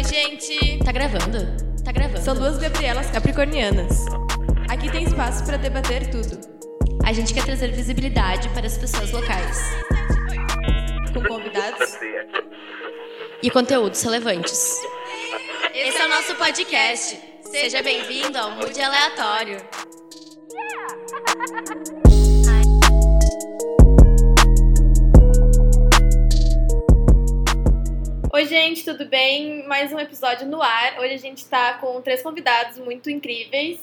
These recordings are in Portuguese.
Oi, gente! Tá gravando? Tá gravando. São duas Gabrielas capricornianas. Aqui tem espaço para debater tudo. A gente quer trazer visibilidade para as pessoas locais. Com convidados e conteúdos relevantes. Esse é o nosso podcast. Seja bem-vindo ao Mood Aleatório. Oi, gente, tudo bem? Mais um episódio no ar. Hoje a gente tá com três convidados muito incríveis.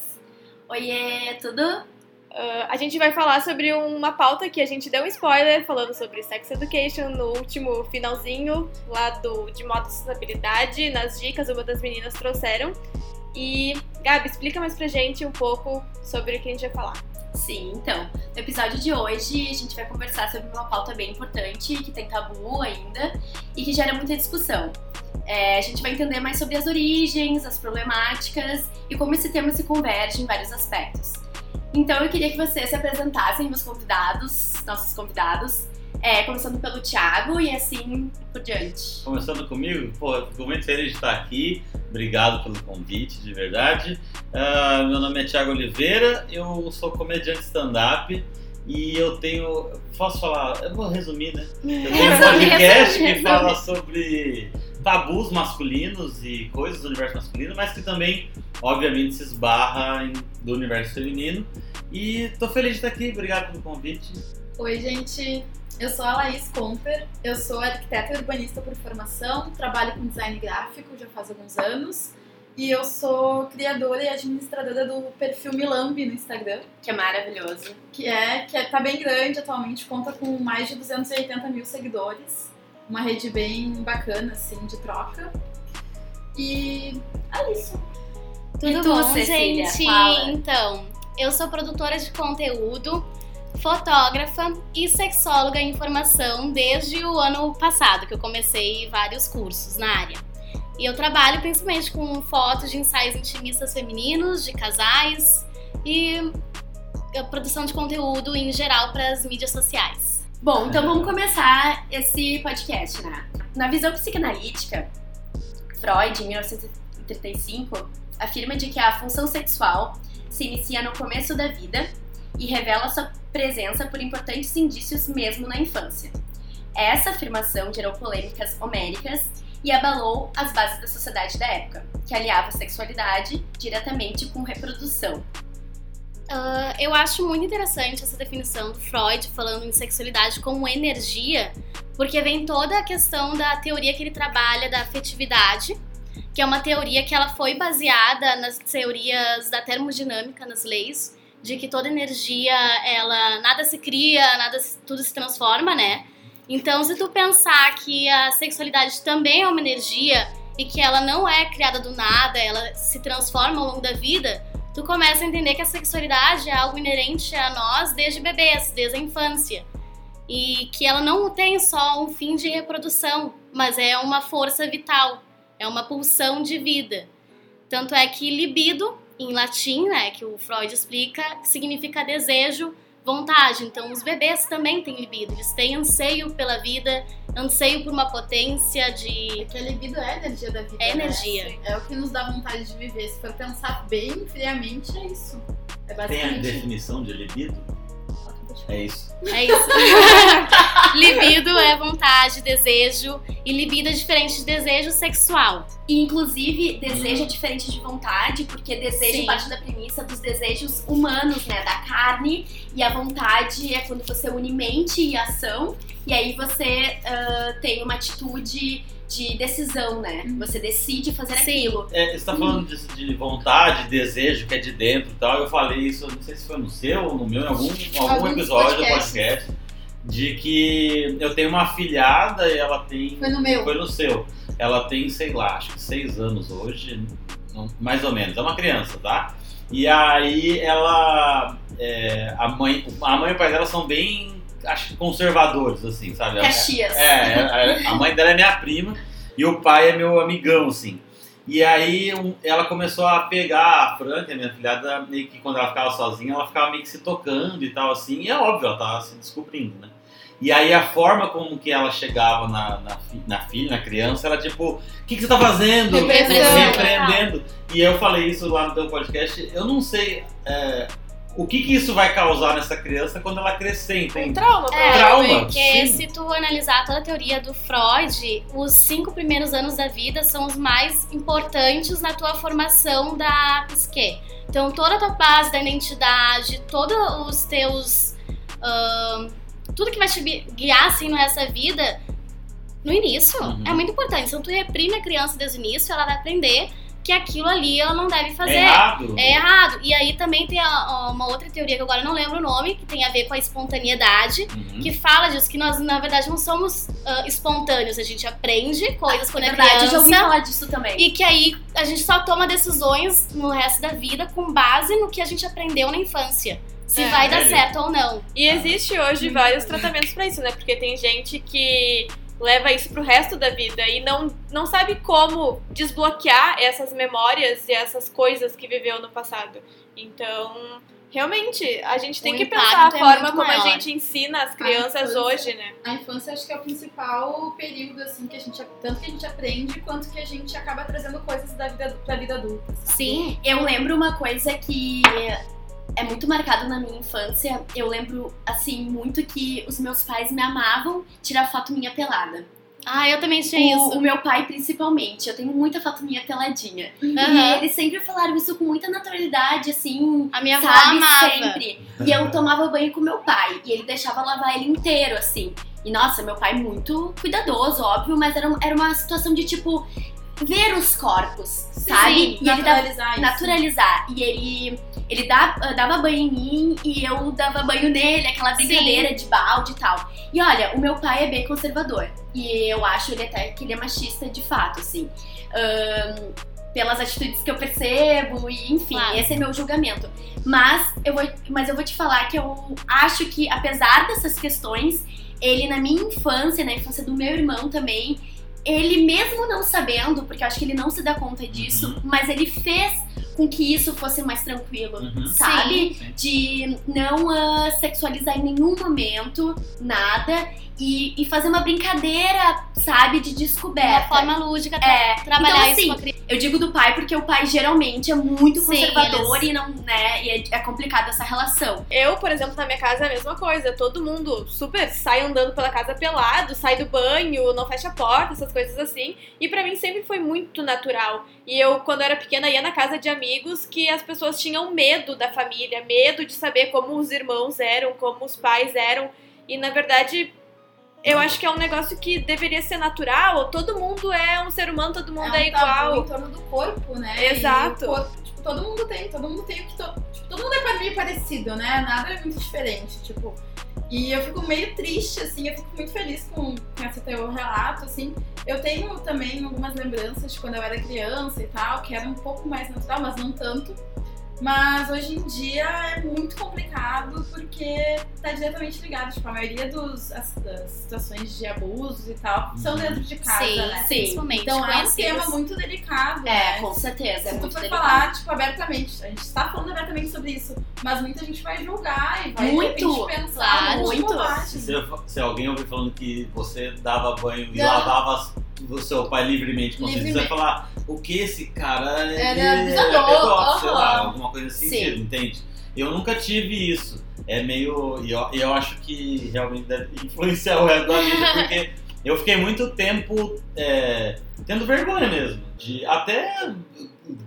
Oiê, tudo? Uh, a gente vai falar sobre uma pauta que a gente deu um spoiler falando sobre sex education no último finalzinho lá do de modo sustentabilidade, nas dicas uma das meninas trouxeram. E Gabi, explica mais pra gente um pouco sobre o que a gente vai falar. Sim, então, no episódio de hoje a gente vai conversar sobre uma pauta bem importante, que tem tabu ainda e que gera muita discussão. É, a gente vai entender mais sobre as origens, as problemáticas e como esse tema se converge em vários aspectos. Então eu queria que vocês se apresentassem, meus convidados, nossos convidados, é, começando pelo Thiago e assim por diante. Começando comigo, pô, fico muito feliz de estar aqui. Obrigado pelo convite, de verdade. Uh, meu nome é Thiago Oliveira, eu sou comediante stand-up e eu tenho. Posso falar? Eu vou resumir, né? Eu tenho um podcast que fala sobre tabus masculinos e coisas do universo masculino, mas que também, obviamente, se esbarra em, do universo feminino. E tô feliz de estar aqui, obrigado pelo convite. Oi, gente. Eu sou a Laís Comper, eu sou arquiteta e urbanista por formação, trabalho com design gráfico já faz alguns anos e eu sou criadora e administradora do perfil Milambi no Instagram. Que é maravilhoso. Que é, que é, tá bem grande atualmente, conta com mais de 280 mil seguidores. Uma rede bem bacana, assim, de troca. E é isso. Tudo e tu, bom, Cecília? gente? Fala. Então, eu sou produtora de conteúdo, fotógrafa e sexóloga em formação desde o ano passado, que eu comecei vários cursos na área. E eu trabalho principalmente com fotos de ensaios intimistas femininos, de casais e a produção de conteúdo em geral para as mídias sociais. Bom, então vamos começar esse podcast, né? Na visão psicanalítica, Freud, em 1935, afirma de que a função sexual se inicia no começo da vida e revela sua presença por importantes indícios mesmo na infância. Essa afirmação gerou polêmicas homéricas e abalou as bases da sociedade da época, que aliava sexualidade diretamente com reprodução. Uh, eu acho muito interessante essa definição do Freud falando em sexualidade como energia, porque vem toda a questão da teoria que ele trabalha da afetividade, que é uma teoria que ela foi baseada nas teorias da termodinâmica, nas leis, de que toda energia, ela nada se cria, nada tudo se transforma, né? Então, se tu pensar que a sexualidade também é uma energia e que ela não é criada do nada, ela se transforma ao longo da vida, tu começa a entender que a sexualidade é algo inerente a nós desde bebês, desde a infância. E que ela não tem só um fim de reprodução, mas é uma força vital, é uma pulsão de vida. Tanto é que libido, em latim, né, que o Freud explica, significa desejo, vontade. Então, os bebês também têm libido, eles têm anseio pela vida, anseio por uma potência de. Porque a libido é a energia da vida. É né? energia. É o que nos dá vontade de viver. Se for pensar bem friamente, é isso. É Tem a basicamente definição de libido? É isso. É isso. libido é vontade, desejo, e libido é diferente de desejo sexual. E, inclusive, desejo é diferente de vontade, porque desejo Sim. parte da premissa dos desejos humanos, né? Da carne. E a vontade é quando você une mente e ação. E aí você ah, tem uma atitude de decisão, né? Você decide fazer Sim. aquilo. É, você tá falando disso de vontade, desejo, que é de dentro e tal. Eu falei isso, não sei se foi no seu ou no meu, em algum, em algum episódio do podcasts. Podcast, de que eu tenho uma afilhada e ela tem. Foi no meu. Foi no seu. Ela tem, sei lá, acho que seis anos hoje, mais ou menos. É uma criança, tá? E aí ela. é, a, mãe, a mãe e o pai dela são bem. Acho que conservadores, assim, sabe? Caxias. É, é, a mãe dela é minha prima e o pai é meu amigão, assim. E aí ela começou a pegar a Fran, que é minha filhada, meio que quando ela ficava sozinha, ela ficava meio que se tocando e tal, assim. E é óbvio, ela tava se descobrindo, né? E aí a forma como que ela chegava na, na, na filha, na criança, era tipo, o que, que você tá fazendo? Repreensão. Repreendendo. E eu falei isso lá no teu podcast, eu não sei é, o que, que isso vai causar nessa criança quando ela crescer, Um entende? trauma, É, Trauma, Porque sim. se tu analisar toda a teoria do Freud, os cinco primeiros anos da vida são os mais importantes na tua formação da psique. Então toda a tua base da identidade, todos os teus. ahn, tudo que vai te gui- guiar assim nessa vida, no início, Uhum. é muito importante. Então tu reprime a criança desde o início, ela vai aprender que aquilo ali ela não deve fazer. É errado. É errado. E aí também tem a- a- uma outra teoria que agora eu não lembro o nome, que tem a ver com a espontaneidade, Uhum. que fala disso, que nós, na verdade, não somos ah, espontâneos. A gente aprende coisas quando é, É verdade, eu já ouvi criança. falar disso também. E que aí a gente só toma decisões no resto da vida com base no que a gente aprendeu na infância. Se É. vai dar certo ou não. E existe hoje vários tratamentos pra isso, né? Porque tem gente que leva isso pro resto da vida e não, não sabe como desbloquear essas memórias e essas coisas que viveu no passado. Então, realmente, a gente tem O que pensar a é forma muito como a maior. gente ensina as crianças infância. hoje, né? A infância acho que é o principal período, assim, que a gente. Tanto que a gente aprende, quanto que a gente acaba trazendo coisas da vida pra vida adulta. sabe? Sim. Eu lembro uma coisa que é muito marcado na minha infância. Eu lembro, assim, muito que os meus pais me amavam tirar foto minha pelada. Ah, eu também tinha O, isso. o meu pai, principalmente. Eu tenho muita foto minha peladinha. E Aham. eles sempre falaram isso com muita naturalidade, assim, A minha avó sabe? amava. Sempre. E eu tomava banho com meu pai. E ele deixava lavar ele inteiro, assim. E nossa, meu pai muito cuidadoso, óbvio, mas era, era uma situação de tipo. Ver os corpos, sabe? sim, e ele dava Naturalizar naturalizar. E ele, ele dá- dava banho em mim e eu dava banho nele, aquela Sim. brincadeira de balde e tal. E olha, o meu pai é bem conservador. E eu acho ele até que ele é machista de fato, assim. Ahn, pelas atitudes que eu percebo, e enfim, Claro. esse é meu julgamento. Mas eu, vou, mas eu vou te falar que eu acho que, apesar dessas questões, ele na minha infância, na infância do meu irmão também, ele mesmo não sabendo, porque eu acho que ele não se dá conta disso, Uhum. mas ele fez com que isso fosse mais tranquilo, Uhum. sabe? Sim. De não ah, sexualizar em nenhum momento nada e, e fazer uma brincadeira, sabe, de De uma descoberta. forma lúdica, tra- É, trabalhar então, isso assim, com a criança. Eu digo do pai porque o pai geralmente é muito Sim, conservador eles- e não, né, e é, é complicado essa relação. Eu, por exemplo, na minha casa é a mesma coisa. Todo mundo super sai andando pela casa pelado, sai do banho, não fecha a porta, essas coisas assim. E pra mim sempre foi muito natural. E eu, quando era pequena, ia na casa de amigos que as pessoas tinham medo da família, medo de saber como os irmãos eram, como os pais eram. E na verdade, eu acho que é um negócio que deveria ser natural. Todo mundo é um ser humano, todo mundo é, um tabu igual. em torno do corpo, né? Exato. Corpo, tipo, todo mundo tem, todo mundo tem o que. To... Tipo, todo mundo é meio parecido, né? Nada é muito diferente, tipo. E eu fico meio triste, assim, eu fico muito feliz com, esse teu relato, assim. Eu tenho também algumas lembranças de quando eu era criança e tal, que era um pouco mais natural, mas não tanto. Mas hoje em dia é muito complicado porque tá diretamente ligado. Tipo, a maioria dos, as- das situações de abusos e tal são dentro de casa, Sim, né? Sim. principalmente. Então é um tema muito delicado, É, né? com certeza. É Se tu muito for delicado. falar, tipo, abertamente, a gente tá falando abertamente sobre isso, mas muita gente vai julgar e vai Muito, pensar claro, muito. Se, se alguém ouvir falando que você dava banho e Não. lavava as- o seu pai livremente, com você vai Livremente. falar o que esse cara ele é abusador, pedófilo, sei lá, alguma coisa assim, Sim. entende? Eu nunca tive isso. É meio. E eu, eu acho que realmente deve influenciar o resto da vida, porque eu fiquei muito tempo é, tendo vergonha mesmo. De, até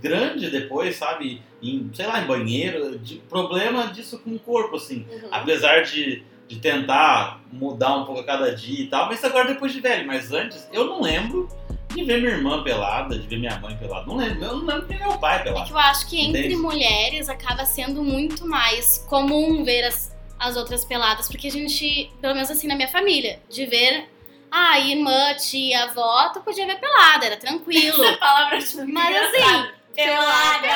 grande depois, sabe? Em, sei lá, em banheiro, de problema disso com o corpo, assim. Uhum. Apesar de, de tentar mudar um pouco a cada dia e tal, mas agora depois de velho. Mas antes, eu não lembro de ver minha irmã pelada, de ver minha mãe pelada. Não lembro, eu não lembro de ver meu pai É pelado. que eu acho que entre Entende? mulheres acaba sendo muito mais comum ver as, as outras peladas, porque a gente, pelo menos assim na minha família, de ver a irmã, tia, avó, tu podia ver pelada, era tranquilo. Palavras Mas assim, pelada.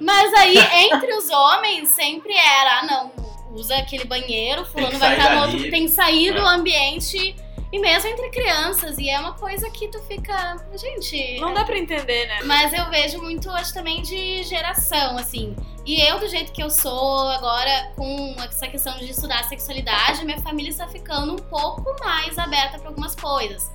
mas aí entre os homens sempre era, ah não, usa aquele banheiro, fulano vai estar no dali. outro, tem que sair do É. ambiente E mesmo entre crianças, e é uma coisa que tu fica. Gente. Não dá pra entender, né? Mas eu vejo muito, acho também, de geração, assim. E eu, do jeito que eu sou agora, com essa questão de estudar sexualidade, minha família está ficando um pouco mais aberta para algumas coisas.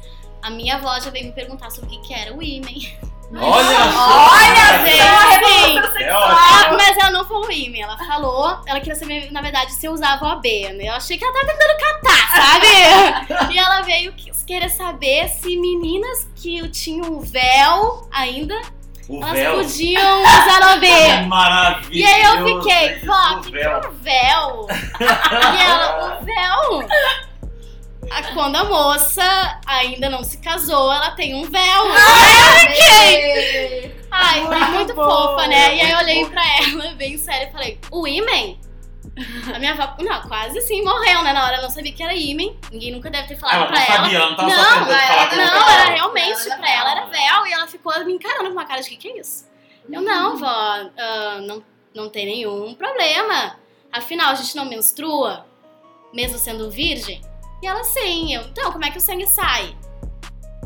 A minha avó já veio me perguntar sobre o que que era o ímen. Olha! Olha, gente! É ótimo. mas ela não falou ímen, ela falou, ela queria saber, na verdade, se eu usava OAB, né? Eu achei que ela tava tentando catar, sabe? e ela veio que- querer saber se meninas que tinham véu ainda, O elas véu. podiam usar OAB. É maravilhoso. E aí eu fiquei, vó, o o que que é véu. véu? e ela, o véu? Ah, Quando a moça ainda não se casou, ela tem um véu. Ai, foi muito bom. fofa, né? E aí eu olhei pra ela, bem sério, e falei, o ímen? A minha avó, não, quase assim, morreu, né? Na hora ela não sabia que era ímen. Ninguém nunca deve ter falado Ela pra ela. sabia, ela não tava Não, tentando ela Não, era realmente, Ela era pra ela era véu. E ela ficou me encarando com uma cara de que que é isso? Eu, não, vó, ah, não, não tem nenhum problema. Afinal, a gente não menstrua, mesmo sendo virgem? E ela, sim. Eu, então, como é que o sangue sai?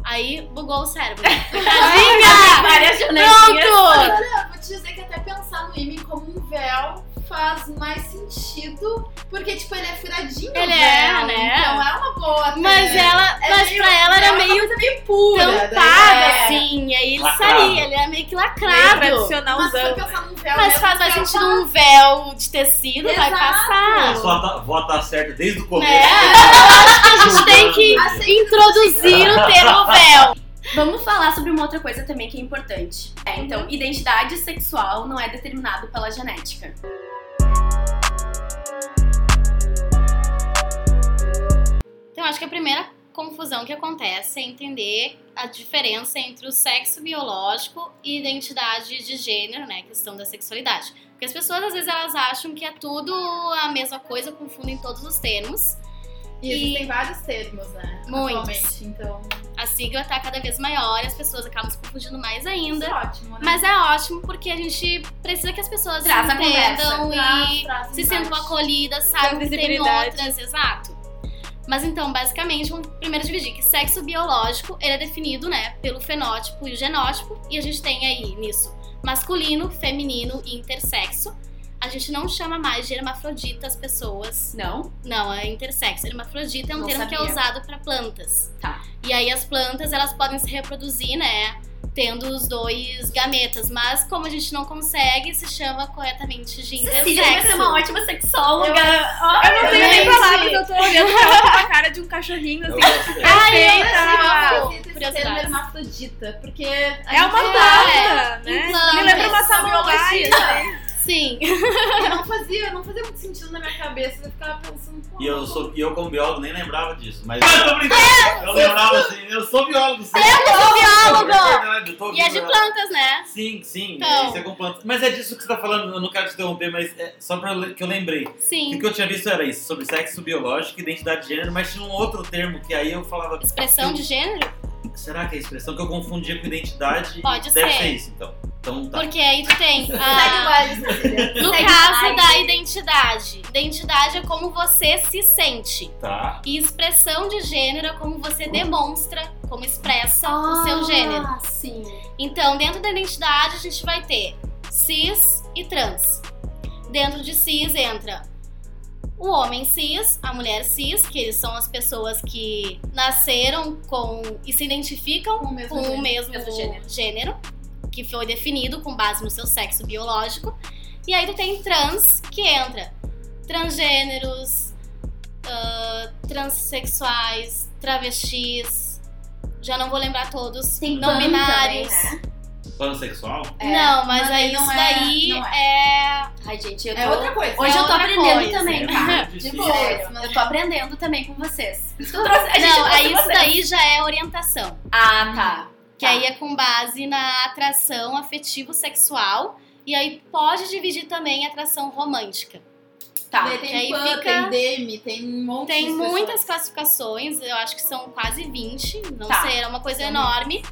Aí bugou o cérebro. Tadinha! Várias janelinhas. Pronto! Olha, vou te dizer que até pensar no ímã como um véu faz mais sentido, porque, tipo, ele é furadinho, Ele o é, véu, né? Então é uma boa. até. Mas ela, É mas meio- pra ela era é meio coisa meio pura. tampada, daí é. assim. E aí ele Lacrado. saía, ele era meio que Meio lacrado. Mas tradicionalzão. for pensar num véu Mas mesmo, faz mais sentido tá- um véu de tecido, vai Exato. passar. A sua tá- vó tá certa desde o começo. É, a gente tem que introduzir o termo véu. Vamos falar sobre uma outra coisa também que é importante. É, então, identidade sexual não é determinado pela genética. Então, acho que a primeira confusão que acontece é entender a diferença entre o sexo biológico e identidade de gênero, né? A questão da sexualidade. Porque as pessoas, às vezes, elas acham que é tudo a mesma coisa, confundem todos os termos. E existem vários termos, né? Muitos. Então. A sigla tá cada vez maior e as pessoas acabam se confundindo mais ainda. Isso é ótimo, né? Mas é ótimo porque a gente precisa que as pessoas Traz a entendam Traz- e traz se embate. sintam acolhidas, saibam que tem outras, exato. Mas então, basicamente, vamos primeiro dividir que sexo biológico ele é definido, né, pelo fenótipo e o genótipo, e a gente tem aí nisso masculino, feminino e intersexo. A gente não chama mais de hermafrodita as pessoas. Não? Não, é intersexo. Hermafrodita é um Não termo que é sabia. usado para plantas. Tá. E aí as plantas, elas podem se reproduzir, né? Tendo os dois gametas, mas como a gente não consegue, se chama corretamente de Cecília vai ser uma ótima sexóloga. Eu não tenho nem palavras, eu tô olhando pra a cara de um cachorrinho, Eu assim. Ai, eu Curiosidades. hermafrodita, porque É uma planta, né? implantes. Me lembra uma samambaia. Sim. E não fazia, não fazia muito sentido na minha cabeça. Eu ficava pensando, E eu, sou, e eu como biólogo, nem lembrava disso. Mas eu tô brincando. Eu lembrava assim, eu sou biólogo. Sim. Eu sou biólogo! É verdade, eu tô E é de plantas, né? Sim, sim, Então. isso é com plantas. Mas é disso que você tá falando, eu não quero te interromper, mas é só pra eu- que eu lembrei. O Sim. que eu tinha visto era isso, sobre sexo biológico, identidade de gênero, mas tinha um outro termo que aí eu falava. Expressão de gênero? Será que é a expressão que eu confundia com identidade? Pode Deve ser. ser isso, então. Então tá. Porque aí tu tem. a-. No Segue caso da identidade. Identidade é como você se sente. Tá. E expressão de gênero é como você demonstra, como expressa o seu gênero. Ah, sim. Então, dentro da identidade, a gente vai ter cis e trans. Dentro de cis entra o homem cis, a mulher cis, que eles são as pessoas que nasceram com e se identificam Com o mesmo com o mesmo gênero. gênero, que foi definido com base no seu sexo biológico. E aí tu tem trans, que entra transgêneros, ah, transexuais, travestis, já não vou lembrar todos, Tem não binários. também, né? Pansexual? É, não, mas mas aí isso é- daí não é. Ai, gente, eu tô... É outra coisa. Hoje É eu tô aprendendo coisa. também, tá? De boa. Eu tô aprendendo também com vocês. Por isso que eu trouxe... A gente Não, aí isso vocês. daí já é orientação. Ah, tá. Que aí é com base na atração afetivo-sexual. E aí pode dividir também a atração romântica. Tá. Daí que tem aí pan, fica- tem demi, tem um monte Tem de muitas classificações, eu acho que são quase 20, não Tá. sei, é uma coisa São enorme.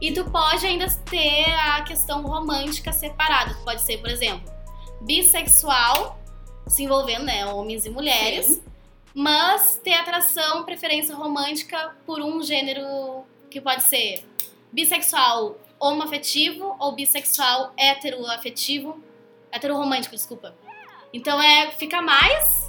E tu pode ainda ter a questão romântica separada. Tu pode ser, por exemplo, bissexual, se envolvendo, né, homens e mulheres. Sim. mas ter atração, preferência romântica por um gênero que pode ser bissexual homoafetivo ou bissexual heteroafetivo, heteroromântico, desculpa. Então é fica mais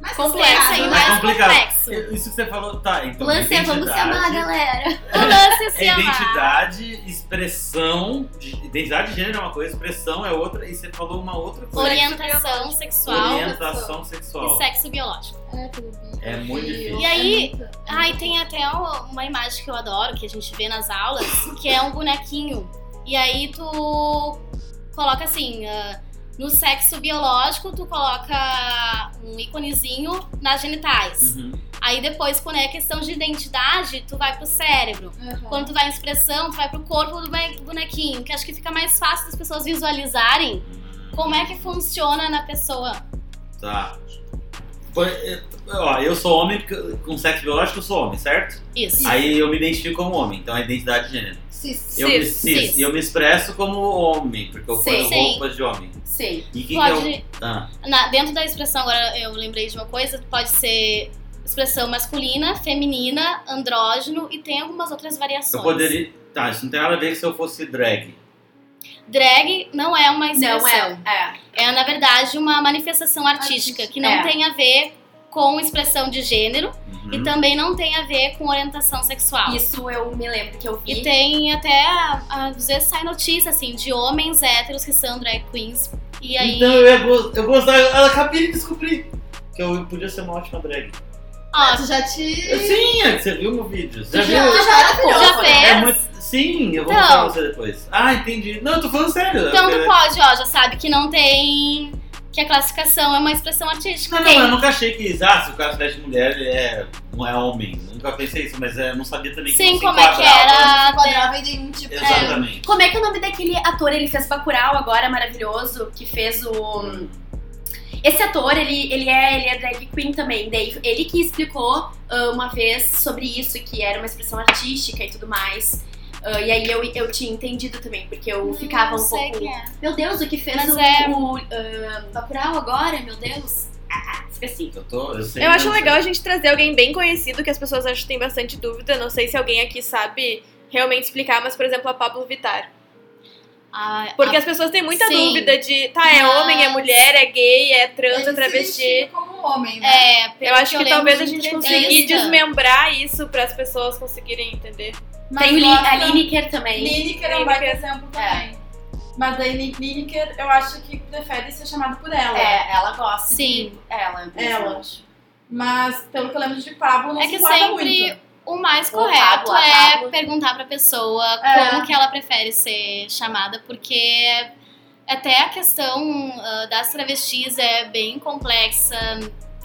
Mas complexo e sabe, mais Mais complicado. complexo. Isso que você falou, tá. Então, O lance é vamos se amar, identidade- galera. O lance é se É amar. identidade, expressão. de- Identidade de gênero é uma coisa, expressão é outra, e você falou uma outra coisa. Orientação sexual Orientação e sexual. sexo biológico. É muito difícil. E aí, Ai, tem até uma imagem que eu adoro, que a gente vê nas aulas, que é um bonequinho. E aí tu coloca assim, ah, no sexo biológico, tu coloca um íconezinho nas genitais. Uhum. Aí depois, quando é questão de identidade, tu vai pro cérebro. Quando tu vai em expressão, tu vai pro corpo do bone- bonequinho, que acho que fica mais fácil das pessoas visualizarem como é que funciona na pessoa. Tá. Eu- Ó, eu sou homem, porque com sexo biológico eu sou homem, certo? Isso. Aí eu me identifico como homem, então é identidade de gênero. Cis. Eu me, Cis, cis, cis. E eu me expresso como homem, porque eu ponho Sim. roupas de homem. Sim. E que que Pode, eu. Ah, na- dentro da expressão, agora eu lembrei de uma coisa, pode ser expressão masculina, feminina, andrógeno e tem algumas outras variações. eu poderia. Tá, isso não tem nada a ver se eu fosse drag. Drag não é uma expressão. Não é. É. É, na verdade, uma manifestação artística, Artística. que não É. tem a ver com expressão de gênero Uhum. e também não tem a ver com orientação sexual. Isso eu me lembro que eu vi. E tem até, às vezes sai notícia, assim, de homens héteros que são drag queens. E aí, Então eu, ia go- eu gostava. Eu acabei de descobrir que eu podia ser uma ótima drag. ó, Tu já te. Sim, é que você viu meu vídeo. Já Já, viu? já, já né? fez? É muito. Sim, eu vou Então. mostrar pra você depois. Ah, entendi. Não, eu tô falando sério. então tu Eu- pode, ó, já sabe que não tem. Que a classificação é uma expressão artística. Não, não, eu nunca achei que, ah, se o cara se veste de mulher, ele é, não é homem. Nunca pensei isso, mas é, eu não sabia também que Sim, como é que era. Enquadrava em tipo de. Exatamente. Como é que é o nome daquele ator? Ele fez Bacurau agora, maravilhoso, que fez o... Esse ator, ele, ele, é, ele é drag queen também. Daí, ele que explicou ah, uma vez sobre isso, que era uma expressão artística e tudo mais. Ah, e aí eu, eu tinha entendido também, porque eu ficava Não um sei pouco... é. Meu Deus, o que fez Mas o, é- o ah, Bacurau agora? Meu Deus. Ah, esqueci. Eu, tô, eu, sei, Eu acho legal a gente trazer alguém bem conhecido, que as pessoas acham que tem bastante dúvida. Não sei se alguém aqui sabe realmente explicar, mas, por exemplo, a Pablo Vittar. A- Porque a- as pessoas têm muita Sim. dúvida de, tá, é Mas- homem, é mulher, é gay, é trans, Ele é travesti. como homem, né? É, pelo Eu acho que, lembro talvez a gente conseguir desmembrar isso para as pessoas conseguirem entender. Mas Tem o Li- gosta- a Lineker também. Lineker é um baita exemplo também. Mas daí Li- Lineker, eu acho que prefere ser chamado por ela. É, ela gosta. Sim. de- Ela. Ela. Mas, pelo que eu lembro de Pablo, não É se que sempre muito. o mais O correto Pablo, a é Pablo. perguntar pra pessoa É. como que ela prefere ser chamada, porque até a questão ah, das travestis é bem complexa.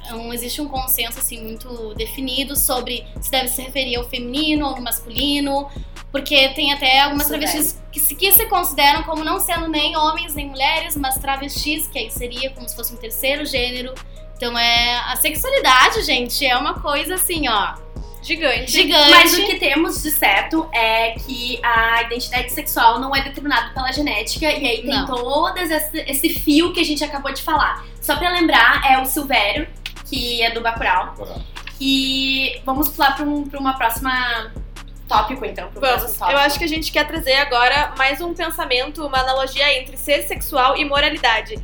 Não existe um consenso assim muito definido sobre se deve se referir ao feminino ou ao masculino, porque tem até algumas Isso travestis que se, que se consideram como não sendo nem homens nem mulheres, mas travestis, que aí seria como se fosse um terceiro gênero. Então é a sexualidade, gente, é uma coisa assim, ó, Gigante. gigante. Mas o que temos de certo é que a identidade sexual não é determinada pela genética e aí tem Não. todo esse, esse fio que a gente acabou de falar. Só pra lembrar, é o Silvério, que é do Bacurau. E vamos pular pra, um, pra uma próxima tópico, então. Pro Vamos. próximo tópico. Eu acho que a gente quer trazer agora mais um pensamento, uma analogia entre ser sexual e moralidade.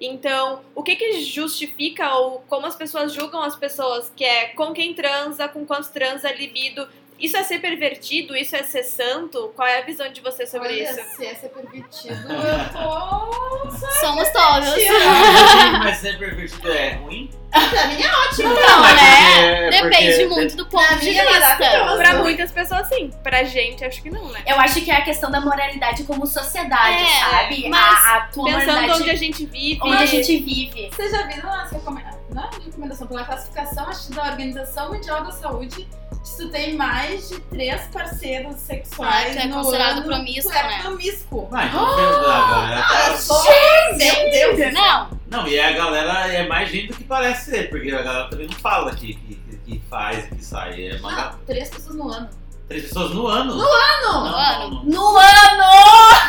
Então, o que que justifica ou como as pessoas julgam as pessoas, que é com quem transa, com quantos transa, libido, isso é ser pervertido, isso é ser santo? Qual é a visão de você sobre Olha, isso? se é ser permitido, eu tô... Somos todos. Mas ser pervertido é ruim? Pra mim é ótimo. Não, É né? porque- Depende porque- muito do ponto Pra de é vista. Pra muitas pessoas, sim. Pra gente, acho que não, né? Eu acho que é a questão da moralidade como sociedade, É, sabe? mas a, a tua Pensando moralidade onde a gente vive. onde a gente vive. Vocês já viram as recomendações? Não é recomendação, pela classificação acho, da Organização Mundial da Saúde, se tu tem mais de três parceiros sexuais Ah, é no considerado ano, promíscuo, tu é né? promíscuo. Ah, então a galera tá- só... Meu Deus! Não, Não, e a galera é mais gente do que parece ser, porque a galera também não fala que, que, que faz e que sai. É uma... Ah, três pessoas no ano. Três pessoas no ano? No Não, ano! não, não. No ano!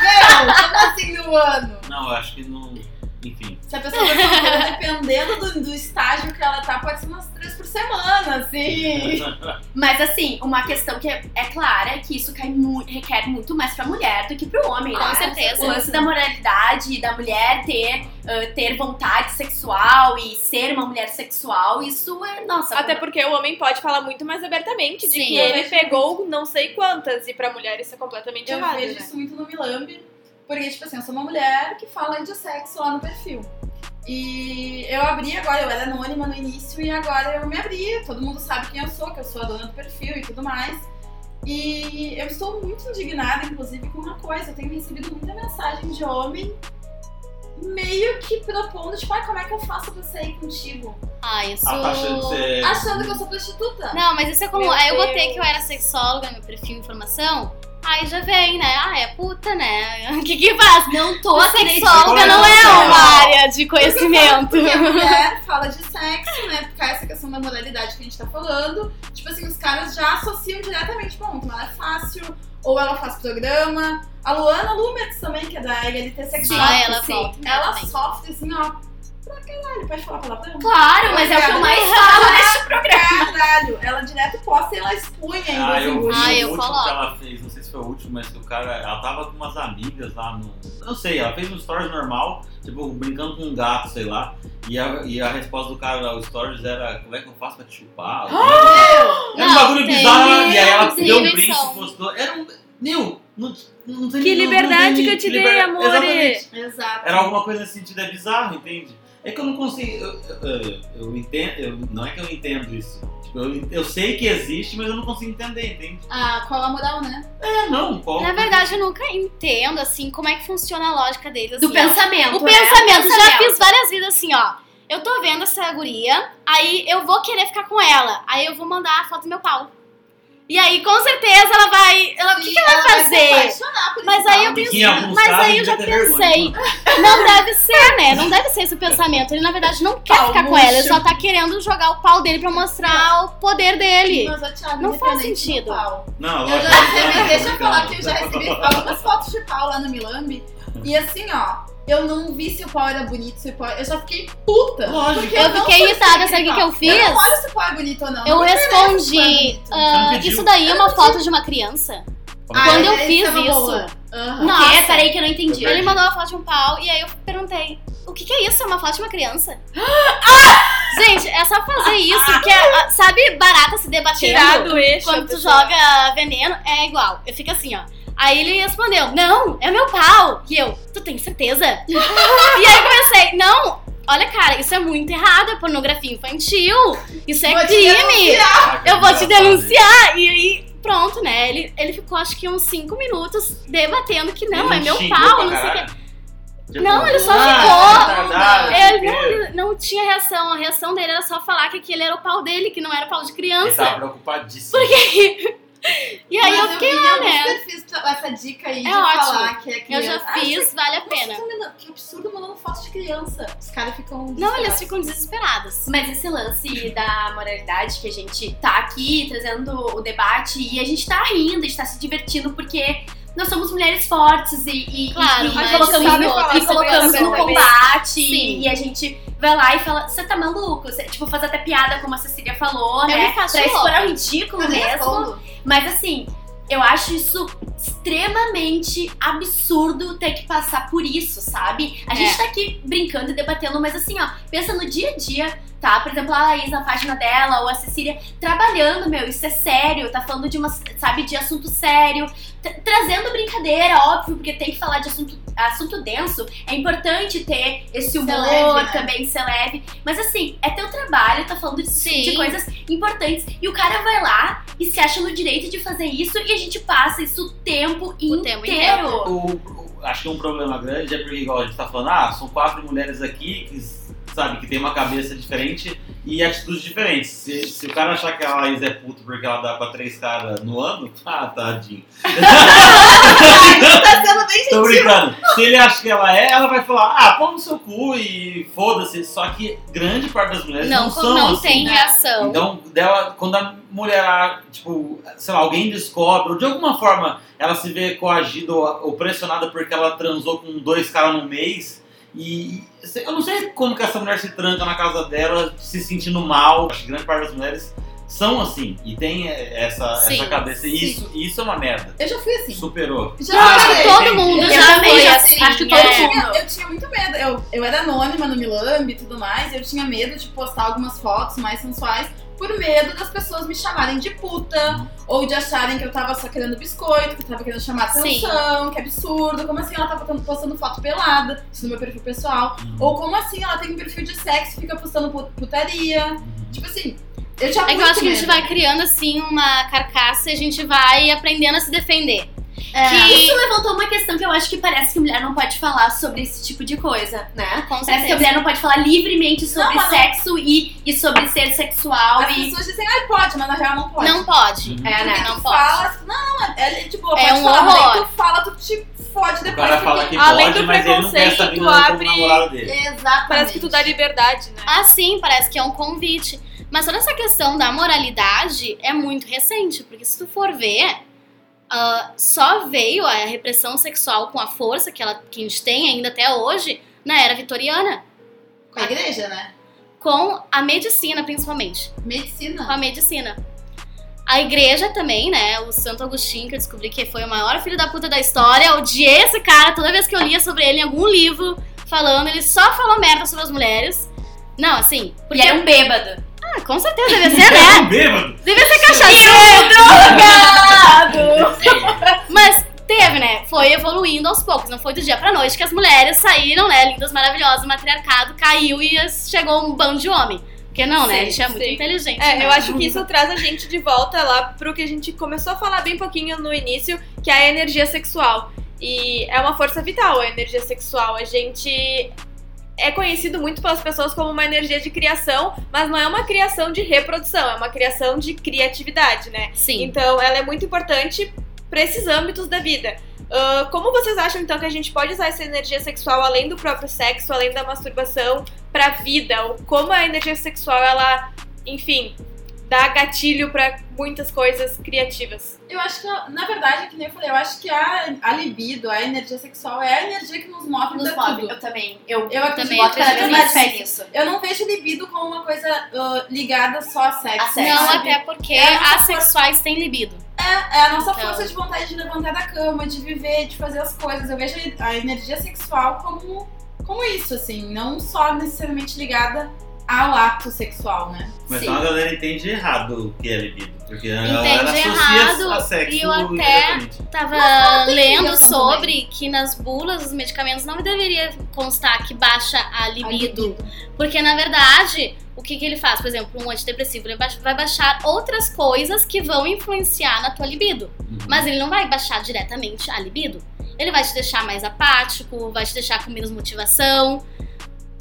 Meu, como assim no ano? Não, eu acho que não. Enfim. Se a pessoa for dependendo do, do estágio que ela tá, pode ser umas três por semana, assim. Mas assim, uma questão que é, é clara é que isso cai mu- requer muito mais pra mulher do que pro homem, Com né? certeza. O lance da moralidade, da mulher ter, ah, ter vontade sexual e ser uma mulher sexual, isso é, nossa. Até porque o homem pode falar muito mais abertamente de Sim. que ele pegou não sei quantas, e pra mulher isso é completamente Eu errado, vejo né? isso muito no Milambi, porque, tipo assim, eu sou uma mulher que fala de sexo lá no perfil. E eu abri agora, eu era anônima no início e agora eu me abri. Todo mundo sabe quem eu sou, que eu sou a dona do perfil e tudo mais. E eu estou muito indignada, inclusive, com uma coisa. Eu tenho recebido muita mensagem de homem meio que propondo, tipo, ai, como é que eu faço pra sair contigo? Ah, isso. Ah, tá achando que você. Achando que eu sou prostituta. Não, mas isso é como. Meu Aí eu botei que eu era sexóloga no meu perfil informação. Aí já vem, né? Ah, é puta, né? O que que faz? não tô acreditando. sexóloga não é uma área de conhecimento. Porque a mulher fala de sexo, né? Porque essa questão da moralidade que a gente tá falando. Tipo assim, os caras já associam diretamente, bom, então ela é fácil, ou ela faz programa. A Luana Lumetz também, que é da LLT Sexual. Ah, ela sim, volta, ela sofre assim, ó. Pra caralho, pode falar palavrão? Claro, mas é o que eu mais falo neste programa. Caralho, ela direto posta e ela expõe ainda Ah, assim, eu vi. Ah, eu o último coloco. que ela fez, não sei se foi o último, mas que o cara, ela tava com umas amigas lá no. Não sei, ela fez um stories normal, tipo, brincando com um gato, sei lá. E a, e a resposta do cara no stories era: como é que eu faço pra te chupar? É Era um Não, bagulho tem- bizarro, e aí ela tem deu um print e postou. Era um. Meu, não, não tem Que não- não liberdade tem- que eu te dei, liber- amore. Exatamente. Exato. Era alguma coisa nesse sentido, é bizarro, entende? É que eu não consigo. Eu, eu, eu entendo. eu- não é que eu entendo isso. Tipo, eu, eu sei que existe, mas eu não consigo entender, entende? Ah, qual a moral, né? É, não. Qual, Na verdade, eu nunca entendo, assim, como é que funciona a lógica deles. Do assim, ó. pensamento. O né? pensamento, já Pensamento. fiz várias vezes assim, ó. Eu tô vendo essa guria, aí eu vou querer ficar com ela. Aí eu vou mandar a foto do meu pau. E aí, com certeza, ela vai. Ela, o que, que ela vai vai fazer? apaixonar por Mas aí eu abusado, Mas aí eu já pensei. vergonha. Não deve ser, né? Não deve ser esse o pensamento. Ele, na verdade, não quer Pau ficar com ela. Ele só tá querendo jogar o pau dele pra mostrar o poder dele. Mas, Não faz sentido. pau. Não, Eu já não, recebi, não, deixa eu falar que eu já recebi algumas fotos de pau lá no Milambi. E assim, ó, eu não vi se o pau era bonito, se o pau. Eu só fiquei puta. Lógico. Porque Eu não fiquei irritada, sabe o que, que eu Eu fiz? não olho se o pau é bonito ou não. Eu não é respondi. ah, pediu? isso daí é uma foto de uma criança? Ah, Quando eu essa fiz é isso, boa. Aham. Nossa. O quê? Peraí que eu não entendi. Ele mandou uma foto de um pau e aí eu perguntei: o que, que é isso? É uma foto de uma criança? Ah! Gente, é só fazer isso, que é, ah, sabe, barata se debatendo. Tirar do eixo. Quando tu pessoa. joga veneno, é igual. Eu fico assim, ó. Aí ele respondeu, não, é meu pau. E eu, tu tem certeza? e aí comecei, não, olha cara, isso é muito errado, é pornografia infantil. Isso é Vou crime. Que Eu vou te denunciar. E aí, pronto, né? Ele, ele ficou acho que uns 5 minutos debatendo que não, Ele é meu pau, não sei o. Tipo, Não, ele só ah, ficou- retardado, Ele não não, ele tinha reação. A reação dele era só falar que aquele era o pau dele, que não era pau de Ele criança. tava preocupadíssimo. E aí Mas eu fiquei vi lá, né? perfis essa dica aí É de ótimo. falar que é Eu criança. já fiz, vale a pena. Nossa, que absurdo mandando foto de criança. Os caras ficam. Não, eles ficam desesperados. Mas esse lance da moralidade que a gente tá aqui trazendo o debate e a gente tá rindo, a gente tá se divertindo porque nós somos mulheres fortes e, e, Claro, e, e colocamos, no, e colocamos no combate Sim. e a gente vai lá e fala, você tá maluco? Você, tipo, faz até piada, como a Cecília falou, Eu né? pra expor louca. ao ridículo Eu mesmo. Mas assim, eu acho isso extremamente absurdo ter que passar por isso, sabe? A É. gente tá aqui brincando e debatendo, mas assim, ó, pensa no dia a dia, tá? Por exemplo, a Laís na página dela, ou a Cecília trabalhando, meu, isso é sério, tá falando de uma, sabe, de assunto sério, tra- trazendo brincadeira, óbvio, porque tem que falar de assunto, assunto denso. É importante ter esse humor leve, né? também, ser leve. Mas assim, é teu trabalho, tá falando de, de coisas importantes. E o cara vai lá e se acha no direito de fazer isso e a gente passa isso o tempo O tempo inteiro. O- o- acho que um problema grande é porque, igual a gente tá falando, ah, são quatro mulheres aqui que, sabe, que tem uma cabeça diferente e atitudes diferentes. Se, se o cara achar que a Laís é puto porque ela dá pra três caras no ano, ah, tadinho. Tá sendo bem Tô brincando. Se ele acha que ela é, ela vai falar, ah, pô no seu cu e foda-se. Só que grande parte das mulheres não, Não, são não assim. tem reação. Então, dela, quando a mulher, tipo, sei lá, alguém descobre, ou de alguma forma ela se vê coagida ou pressionada porque ela transou com dois caras no mês, E eu não sei como que essa mulher se tranca na casa dela, se sentindo mal. Acho que grande parte das mulheres são assim e tem essa, Sim, essa cabeça. E sim. isso, isso é uma merda. Eu já fui assim. Superou. Já Eu acho que fui. todo entendi. mundo Eu já também foi já assim. acho que é. todo Eu mundo. tinha, eu tinha muito medo. Eu, eu era anônima no Milambi e tudo mais. Eu tinha medo de postar algumas fotos mais sensuais por medo das pessoas me chamarem de puta ou de acharem que eu tava só querendo biscoito, que eu tava querendo chamar Sim. atenção, que absurdo. Como assim ela tava postando- postando foto pelada, isso no meu perfil pessoal? Uhum. Ou como assim ela tem um perfil de sexo e fica postando pu- putaria? Tipo assim, eu tinha É que eu acho que a gente vai criando assim uma carcaça e a gente vai aprendendo a se defender. É, Que- Isso levantou uma questão que eu acho que parece que mulher não pode falar sobre esse tipo de coisa, né? Com Parece que a certeza. mulher não pode falar livremente sobre Não, sexo e, e sobre ser sexual As e. pessoas dizem, ai, pode, mas na real não pode. Não pode. Uhum. É, né? Não tu pode. fala, não, não, é, é de boa, É pode um falar, horror. tu fala, tu te fode O depois. cara fala que Além pode, do mas ele não quer essa preconceito, vida como abre- namorado dele. Exatamente. Parece que tu dá liberdade, né? Ah, sim, parece que é um convite. Mas toda essa questão da moralidade é muito recente, porque se tu for ver, ah, só veio a repressão sexual com a força que, ela, que a gente tem ainda até hoje na era vitoriana. Com a igreja, né? Com a medicina, principalmente. Com Medicina. a medicina. A igreja também, né? O Santo Agostinho, que eu descobri que foi o maior filho da puta da história. Odiei esse cara toda vez que eu lia sobre ele em algum livro falando. Ele só falou merda sobre as mulheres. Não, assim. Porque Porque era um bêbado. Ah, com certeza, devia ser, né? Bêbado! Devia ser cachaceiro, drogado! Mas teve, né? Foi evoluindo aos poucos. Não foi do dia pra noite que as mulheres saíram, né? Lindas, maravilhosas, o matriarcado caiu e chegou um bando de homem. Porque não, né? Sim, a gente é muito sim. inteligente. É, né? eu acho que isso traz a gente de volta lá pro que a gente começou a falar bem pouquinho no início, que é a energia sexual. E é uma força vital a energia sexual. A gente é conhecido muito pelas pessoas como uma energia de criação, mas não é uma criação de reprodução, é uma criação de criatividade, né? Sim. Então, ela é muito importante para esses âmbitos da vida. Ah, como vocês acham, então, que a gente pode usar essa energia sexual além do próprio sexo, além da masturbação, pra vida? Ou como a energia sexual, ela, enfim, dá gatilho para muitas coisas criativas? Eu acho que, na verdade, que nem eu falei, eu acho que a, a libido, a energia sexual é a energia que nos move Nos move. tudo. Eu também. Eu, Eu Também cada acredito mais fé nisso. Eu não vejo libido como uma coisa ah, ligada só a sexo. A sexo. Não, até porque É assexuais têm libido. É, é a nossa Então. força de vontade de levantar da cama, de viver, de fazer as coisas. Eu vejo a energia sexual como, como isso, assim, não só necessariamente ligada ao ato sexual, né? Mas Sim. então a galera entende errado o que é libido. Porque a Entende galera associa errado, a sexo e eu até- Tava lendo sobre que nas bulas os medicamentos não deveria constar que baixa a A libido. Porque, na verdade, o que, que ele faz? Por exemplo, um antidepressivo ele vai baixar outras coisas que vão influenciar na tua libido. Uhum. Mas ele não vai baixar diretamente a libido. Ele vai te deixar mais apático, vai te deixar com menos motivação.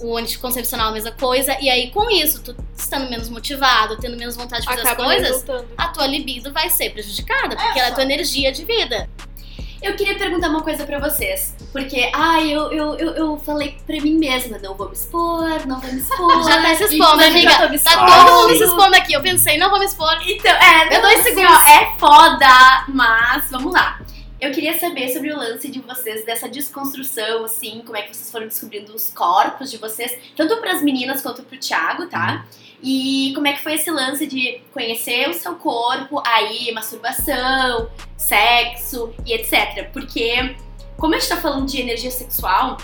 O anticoncepcional é a mesma coisa. E aí, com isso, tu estando menos motivado, tendo menos vontade de fazer Acaba as coisas, resultando. a tua libido vai ser prejudicada, porque ela é a tua energia de vida. Eu queria perguntar uma coisa pra vocês. Porque, ai, eu, eu, eu, eu falei pra mim mesma, não vou me expor, não vou me expor. Já tá se expondo, amiga. Tá todo mundo se expondo aqui. Eu pensei, não vou me expor. Então, é, Eu não, dois assim, segundos. ó, é foda, mas vamos lá. Eu queria saber sobre o lance de vocês, dessa desconstrução, assim, como é que vocês foram descobrindo os corpos de vocês, tanto pras meninas quanto pro Thiago, tá? E como é que foi esse lance de conhecer o seu corpo, aí, masturbação, sexo e etc. Porque, como a gente tá falando de energia sexual,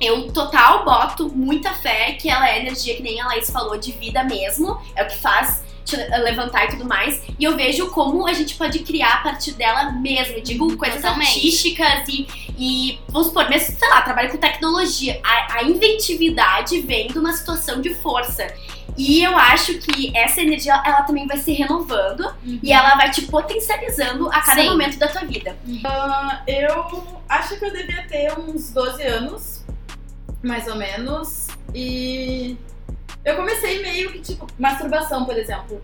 eu total boto muita fé que ela é energia, que nem a Laís falou, de vida mesmo, é o que faz levantar e tudo mais. E eu vejo como a gente pode criar a partir dela mesmo. Eu digo coisas Totalmente. artísticas e, e, vamos supor, mesmo, sei lá, trabalho com tecnologia. A, a inventividade vem de uma situação de força. E eu acho que essa energia, ela também vai se renovando e ela vai te potencializando a cada Sim. momento da tua vida. Eu acho que eu devia ter uns 12 anos, mais ou menos, e eu comecei meio que, tipo, masturbação, por exemplo.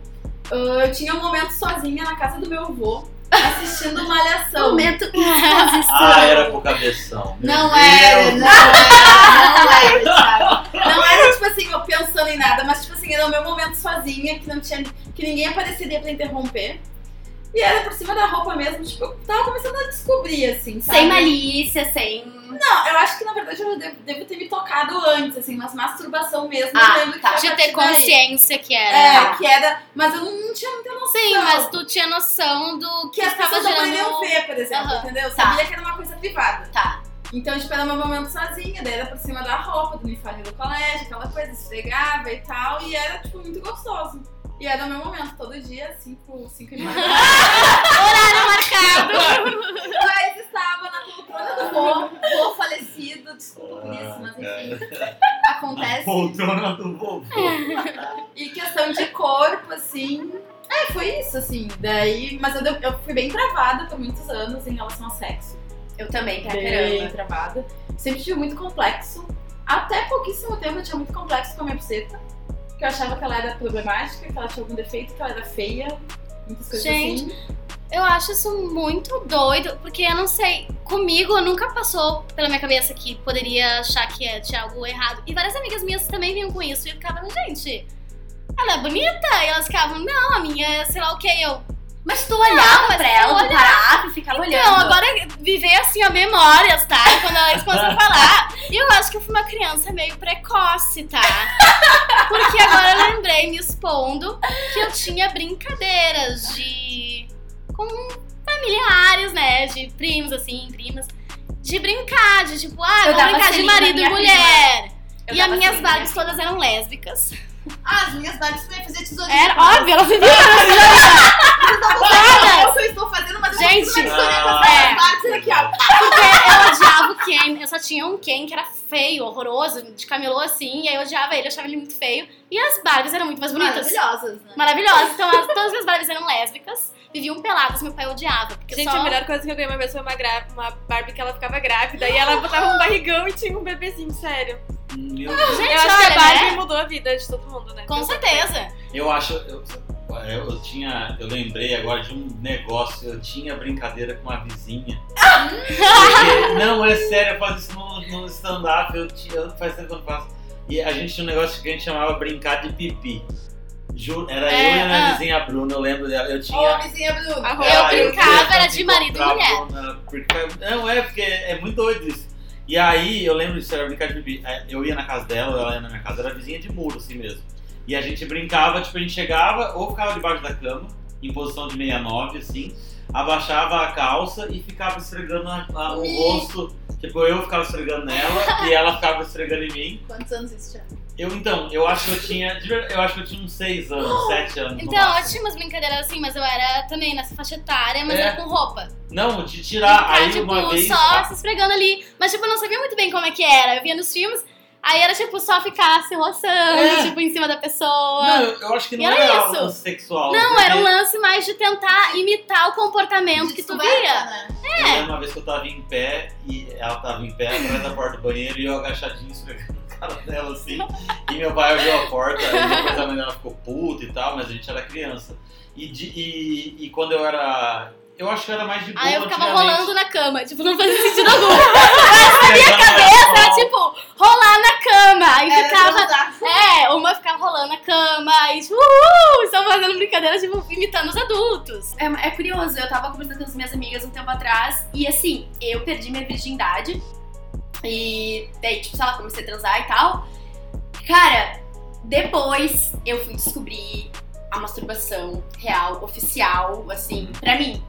Ah, Eu tinha um momento sozinha na casa do meu avô, assistindo Malhação. Momento exposição. Ah, era pro cabeção. Meu Não Deus. era, não era, não era, Thiago. Não era, tipo assim, eu pensando em nada, mas, tipo assim, era o meu momento sozinha, que não tinha, que ninguém apareceria pra interromper. E era por cima da roupa mesmo, tipo, eu tava começando a descobrir, assim, sabe? Sem malícia, sem. Não, eu acho que na verdade eu devo, devo ter me tocado antes, assim, mas masturbação mesmo. Ah, eu tá. De ter partir daí. consciência que era. É, que era. Mas eu não tinha muita noção. Sim, mas tu tinha noção do Que que as pessoas não poderiam gerando. ver, por exemplo, Aham. entendeu? Eu Tá. sabia que era uma coisa privada. Tá. Então, tipo, era meu momento sozinha, daí era por cima da roupa, do uniforme do colégio, aquela coisa, esfregava e tal, e era, tipo, muito gostoso. E era o meu momento, todo dia, 5, 5 e meia. Horário marcado! Mas estava na poltrona do vô, vô falecido, desculpa por isso, mas enfim, acontece. Poltrona do vovô. E questão de corpo, assim. É, foi isso, assim. Daí. Mas eu, eu fui bem travada por muitos anos em relação ao sexo. Eu também, pra Bem caramba. travada. Sempre tive muito complexo. Até pouquíssimo tempo eu tinha muito complexo com a minha buceta. Que eu achava que ela era problemática, que ela tinha algum defeito, que ela era feia. Muitas coisas Gente, assim. Eu acho isso muito doido, porque eu não sei, comigo nunca passou pela minha cabeça que poderia achar que tinha algo errado. E várias amigas minhas também vinham com isso e eu ficava, gente, ela é bonita? E elas ficavam, não, a minha é sei lá o que, eu. Mas tu olhava mas pra tu ela, tu olhava. parava e ficava olhando. Então, agora viver assim, ó, memórias, tá? Quando elas começam a falar. E eu acho que eu fui uma criança meio precoce, tá? Porque agora eu lembrei, me expondo, que eu tinha brincadeiras de. com familiares, né? De primos, assim, primas. De brincar, de tipo, ah, Eu dava brincar de marido e mulher. Eu e as minhas Barbies todas eram lésbicas. Ah, as minhas Barbies também fazer tesourinha. Era óbvio, elas viviam Não é o que eu estou fazendo, mas eu Gente, fazendo tesourinha com é. as Barbies aqui, ó. Porque eu odiava o Ken. Eu só tinha um Ken que era feio, horroroso, de camelô assim. E aí eu odiava ele, eu achava ele muito feio. E as Barbies eram muito mais bonitas. Maravilhosas, né? Maravilhosas. Então as- todas as minhas Barbies eram lésbicas. Viviam peladas, meu pai odiava. Porque Gente, só... a melhor coisa que eu ganhei uma vez foi uma, gra... uma Barbie que ela ficava grávida e ela botava um barrigão e tinha um bebezinho, sério. Meu Deus. Gente, eu acho que olha, a Barbie né? mudou a vida de todo mundo, né? Com certeza. Eu acho. Eu, eu, eu tinha. Eu lembrei agora de um negócio. Eu tinha brincadeira com a vizinha. Porque- não, é sério, eu faço isso no, no stand-up. Eu, tinha- eu faz tempo que eu não faço. E a gente tinha um negócio que a gente chamava brincar de pipi. Ju- era É, eu e a minha ah. vizinha Bruna, eu lembro dela. Eu Ô, tinha. vizinha Bruno. A Eu brincava, queria era de marido e mulher. Bruna, porque- não, é, porque é muito doido isso. E aí, eu lembro disso, era brincar de. É, Eu ia na casa dela, ela ia na minha casa, era vizinha de muro, assim mesmo. E a gente brincava, tipo, a gente chegava ou ficava debaixo da cama, em posição de 69, assim, abaixava a calça e ficava esfregando a- a- o rosto. Tipo, eu ficava esfregando nela e ela ficava esfregando em mim. Quantos anos isso tinha? Eu, então, eu acho que eu tinha. Eu acho que eu tinha uns 6 anos, 7 anos. no Então, eu tinha umas brincadeiras assim, mas eu era também nessa faixa etária, mas É. era com roupa. Não, de tirar. Brincar, Aí tipo, uma vez. só se esfregando ali. Mas, tipo, eu não sabia muito bem como é que era. Eu via nos filmes, aí era, tipo, só ficar se roçando, É. tipo, em cima da pessoa. Não, eu, eu acho que E não era era, isso. algo sexual. Não, porque era um lance mais de tentar imitar o comportamento que tu Descoberta, via. né? Eu lembro uma vez que eu tava em pé e ela tava em pé atrás da porta do banheiro e eu agachadinho esfregando a cara dela assim. E meu pai abriu a porta e depois a mãe dela ficou puta e tal, mas a gente era criança. E, de- e, e quando eu era. Eu acho que era mais de boa. Aí eu ficava rolando na cama, tipo, não fazia sentido algum. minha cabeça Era, tipo, rolar na cama. Aí Era ficava. É, uma ficava rolando na cama e tipo, uhul, estão fazendo brincadeira, tipo, imitando os adultos. É, é curioso, eu tava conversando com as minhas amigas um tempo atrás e assim, eu perdi minha virgindade e daí, tipo, sei lá, comecei a transar e tal. Cara, depois eu fui descobrir a masturbação real, oficial, assim, pra mim.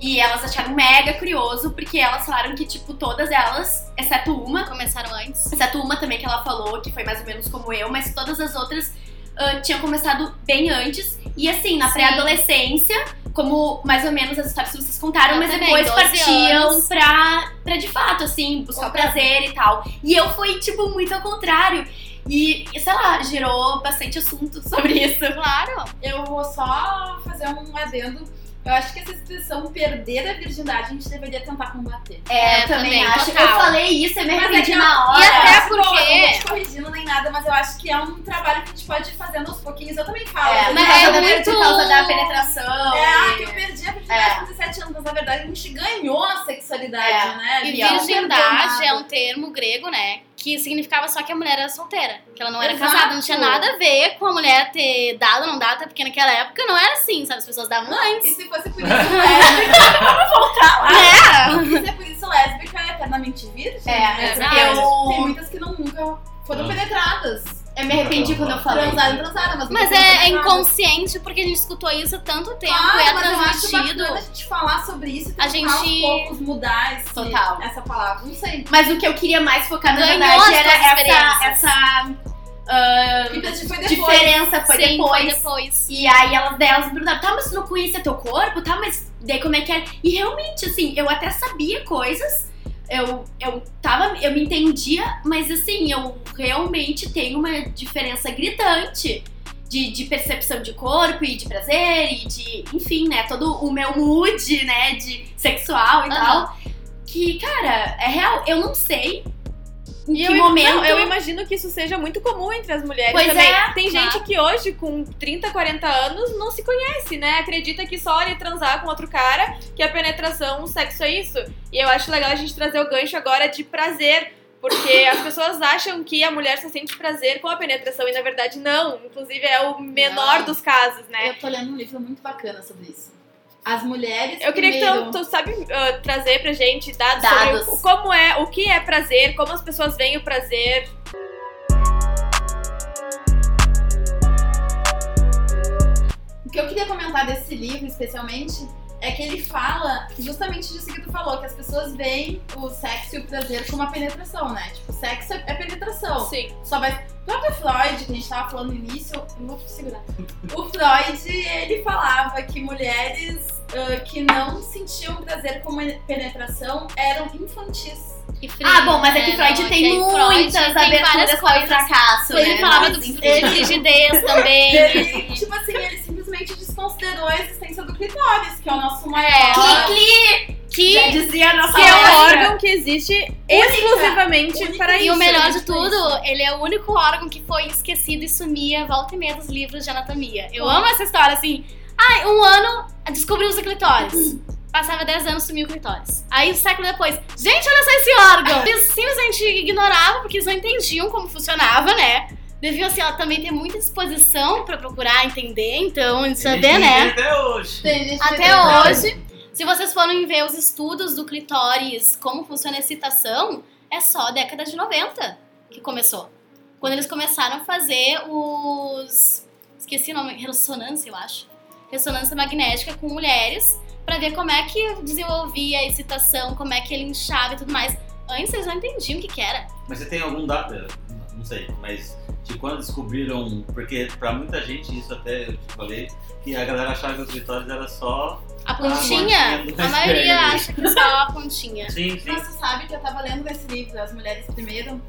E elas acharam mega curioso, porque elas falaram que, tipo, todas elas, exceto uma, Começaram antes. Exceto uma também que ela falou, que foi mais ou menos como eu, mas todas as outras ah, tinham começado bem antes. E assim, na pré-adolescência, como mais ou menos as histórias que vocês contaram, Eu mas também, depois 12 partiam anos. pra, pra de fato, assim, buscar o prazer e tal. E eu fui, tipo, muito ao contrário. E, e, sei lá, gerou bastante assunto sobre isso. Claro. Eu vou só fazer um adendo. Eu acho que essa expressão perder a virgindade a gente deveria tentar combater. É, eu também, também, acho. total. Eu falei isso, eu me Mas é arrependi que- na hora. E até Mas, porque- eu não tô te corrigindo nem nada, mas eu acho que é um trabalho que a gente pode ir fazendo aos pouquinhos. Eu também falo. É, eu mas por é causa da- muito- por causa da penetração. É, ah, e- que eu perdi a virgindade É. com 17 anos, mas na verdade a gente ganhou a sexualidade, É. né? E virgindade é um termo grego, né? Que significava só que a mulher era solteira, que ela não era Exato. casada, não tinha nada a ver com a mulher ter dado ou não dado, até porque naquela época não era assim, sabe? As pessoas davam E antes. se fosse por isso lésbica, É. se é por isso lésbica é eternamente virgem? É, né? exato. Porque Eu- tem muitas que não, nunca foram penetradas. Eu me arrependi quando eu falei. Transaram, transaram, mas, Mas é, é inconsciente porque a gente escutou isso há tanto tempo Claro, e é mas eu acho transmitido. a gente falar sobre isso e A gente- aos poucos mudar esse, Total. essa palavra. Não sei. Mas o que eu queria mais focar, na Ganhou verdade, era essa, essa ti foi diferença. Foi Sim, depois. foi depois. E aí elas, daí elas me perguntaram, tá, mas tu não conhecia teu corpo, tá, mas daí como é que é? E realmente, assim, eu até sabia coisas, eu, eu tava, eu me entendia, mas assim, eu realmente tenho uma diferença gritante de, de percepção de corpo e de prazer e de, enfim, né, todo o meu mood, né, de sexual e Aham. tal. Que, cara, é real, eu não sei em que eu, momento... não, eu imagino que isso seja muito comum entre as mulheres Pois também. é, Tem claro. gente que hoje, com 30, 40 anos, não se conhece, né? Acredita que só ele transar com outro cara, que a penetração, o sexo é isso. E eu acho legal a gente trazer o gancho agora de prazer. Porque as pessoas acham que a mulher só sente prazer com a penetração e na verdade não. Inclusive é o menor Não. dos casos, né? Eu tô lendo um livro muito bacana sobre isso. As mulheres. Eu queria que primeiro... tu, tu sabe uh, trazer pra gente dados, Dados. sobre o- como é, o que é prazer, como as pessoas veem o prazer. O que eu queria comentar desse livro, especialmente, é que ele fala justamente disso que tu falou, que as pessoas veem o sexo e o prazer como uma penetração, né? Tipo, sexo é penetração. Sim. Só vai. O próprio Freud, que a gente tava falando no início, eu vou segurar. O Freud, ele falava que mulheres ah, que não sentiam prazer com penetração eram infantis. E frio, Ah, bom, mas é que né? Freud Não, tem que muitas Freud tem aberturas para o fracasso, Ele né? falava Mas, do enfim. de rigidez também. Ele, tipo assim, ele simplesmente desconsiderou a existência do clitóris, que é o nosso É. maior. Cli, Que Já dizia a nossa Que é um colega. órgão que existe exclusivamente Única. para E isso. o melhor de tudo, isso. ele é o único órgão que foi esquecido e sumia volta e meia dos livros de anatomia. Eu amo essa história, assim. Ai, um ano descobrimos o clitóris. Passava 10 anos, sumiu o clitóris. Aí, um século depois, gente, olha só esse órgão! Eles simplesmente ignoravam, porque eles não entendiam como funcionava, né? Deviam, assim, ó, também ter muita disposição pra procurar entender, então, é bem, gente né? que Até hoje. Tem gente que Até hoje, se vocês forem ver os estudos do clitóris, como funciona a excitação, é só a década de 90 que começou. Quando eles começaram a fazer os. Esqueci o nome, ressonância, eu acho. Ressonância magnética com mulheres, pra ver como é que desenvolvia a excitação, como é que ele inchava e tudo mais. Antes eles não entendiam o que, que era. Mas você tem algum dado? Não sei, mas de quando descobriram. Porque pra muita gente, isso até eu te falei, que a galera achava que o clitóris era só. A pontinha pontinha, do a maioria acha que é só a pontinha. Sim, sim. Mas tu sabe que eu tava lendo nesse livro, As Mulheres Primeiro,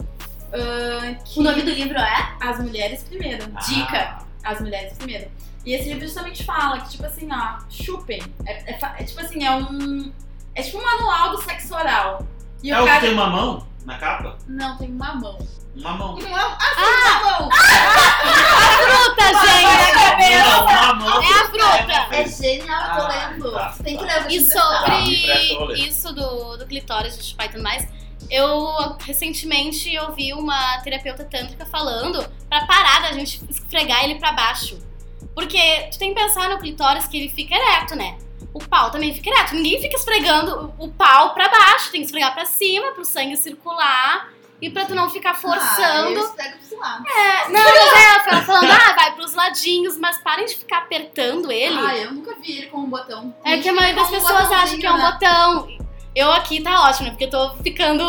ah, que O nome do livro é? As Mulheres Primeiro. Dica. Ah, As Mulheres Primeiro. E esse livro justamente fala que, tipo assim, ó, chupem. É, é é tipo assim, é um. É tipo um manual do sexo oral. E é o o que cara. tem uma mão na capa? Não, tem uma mão. Uma mão. Não é um. Ah, sim, uma mão! Fruta, gente! Não, uma mão. É a fruta! É genial, eu tô Ah, lendo. tá, Você tem que tá. ler, E. Tá, ler. sobre isso do, do clitóris, de chupar e tudo mais, eu recentemente ouvi uma terapeuta tântrica falando pra parar da gente esfregar ele pra baixo. Porque tu tem que pensar no clitóris que ele fica ereto, né? O pau também fica ereto. Ninguém fica esfregando o pau pra baixo, tem que esfregar pra cima, pro sangue circular e pra tu não ficar Ah, forçando. eu pego pros lados. É, não, mas é, falando, ah, vai pros ladinhos, mas parem de ficar apertando ele. Ah, eu nunca vi ele com um botão. É que a maioria das pessoas acha que é um né? botão. Eu aqui tá ótimo, né? Porque eu tô ficando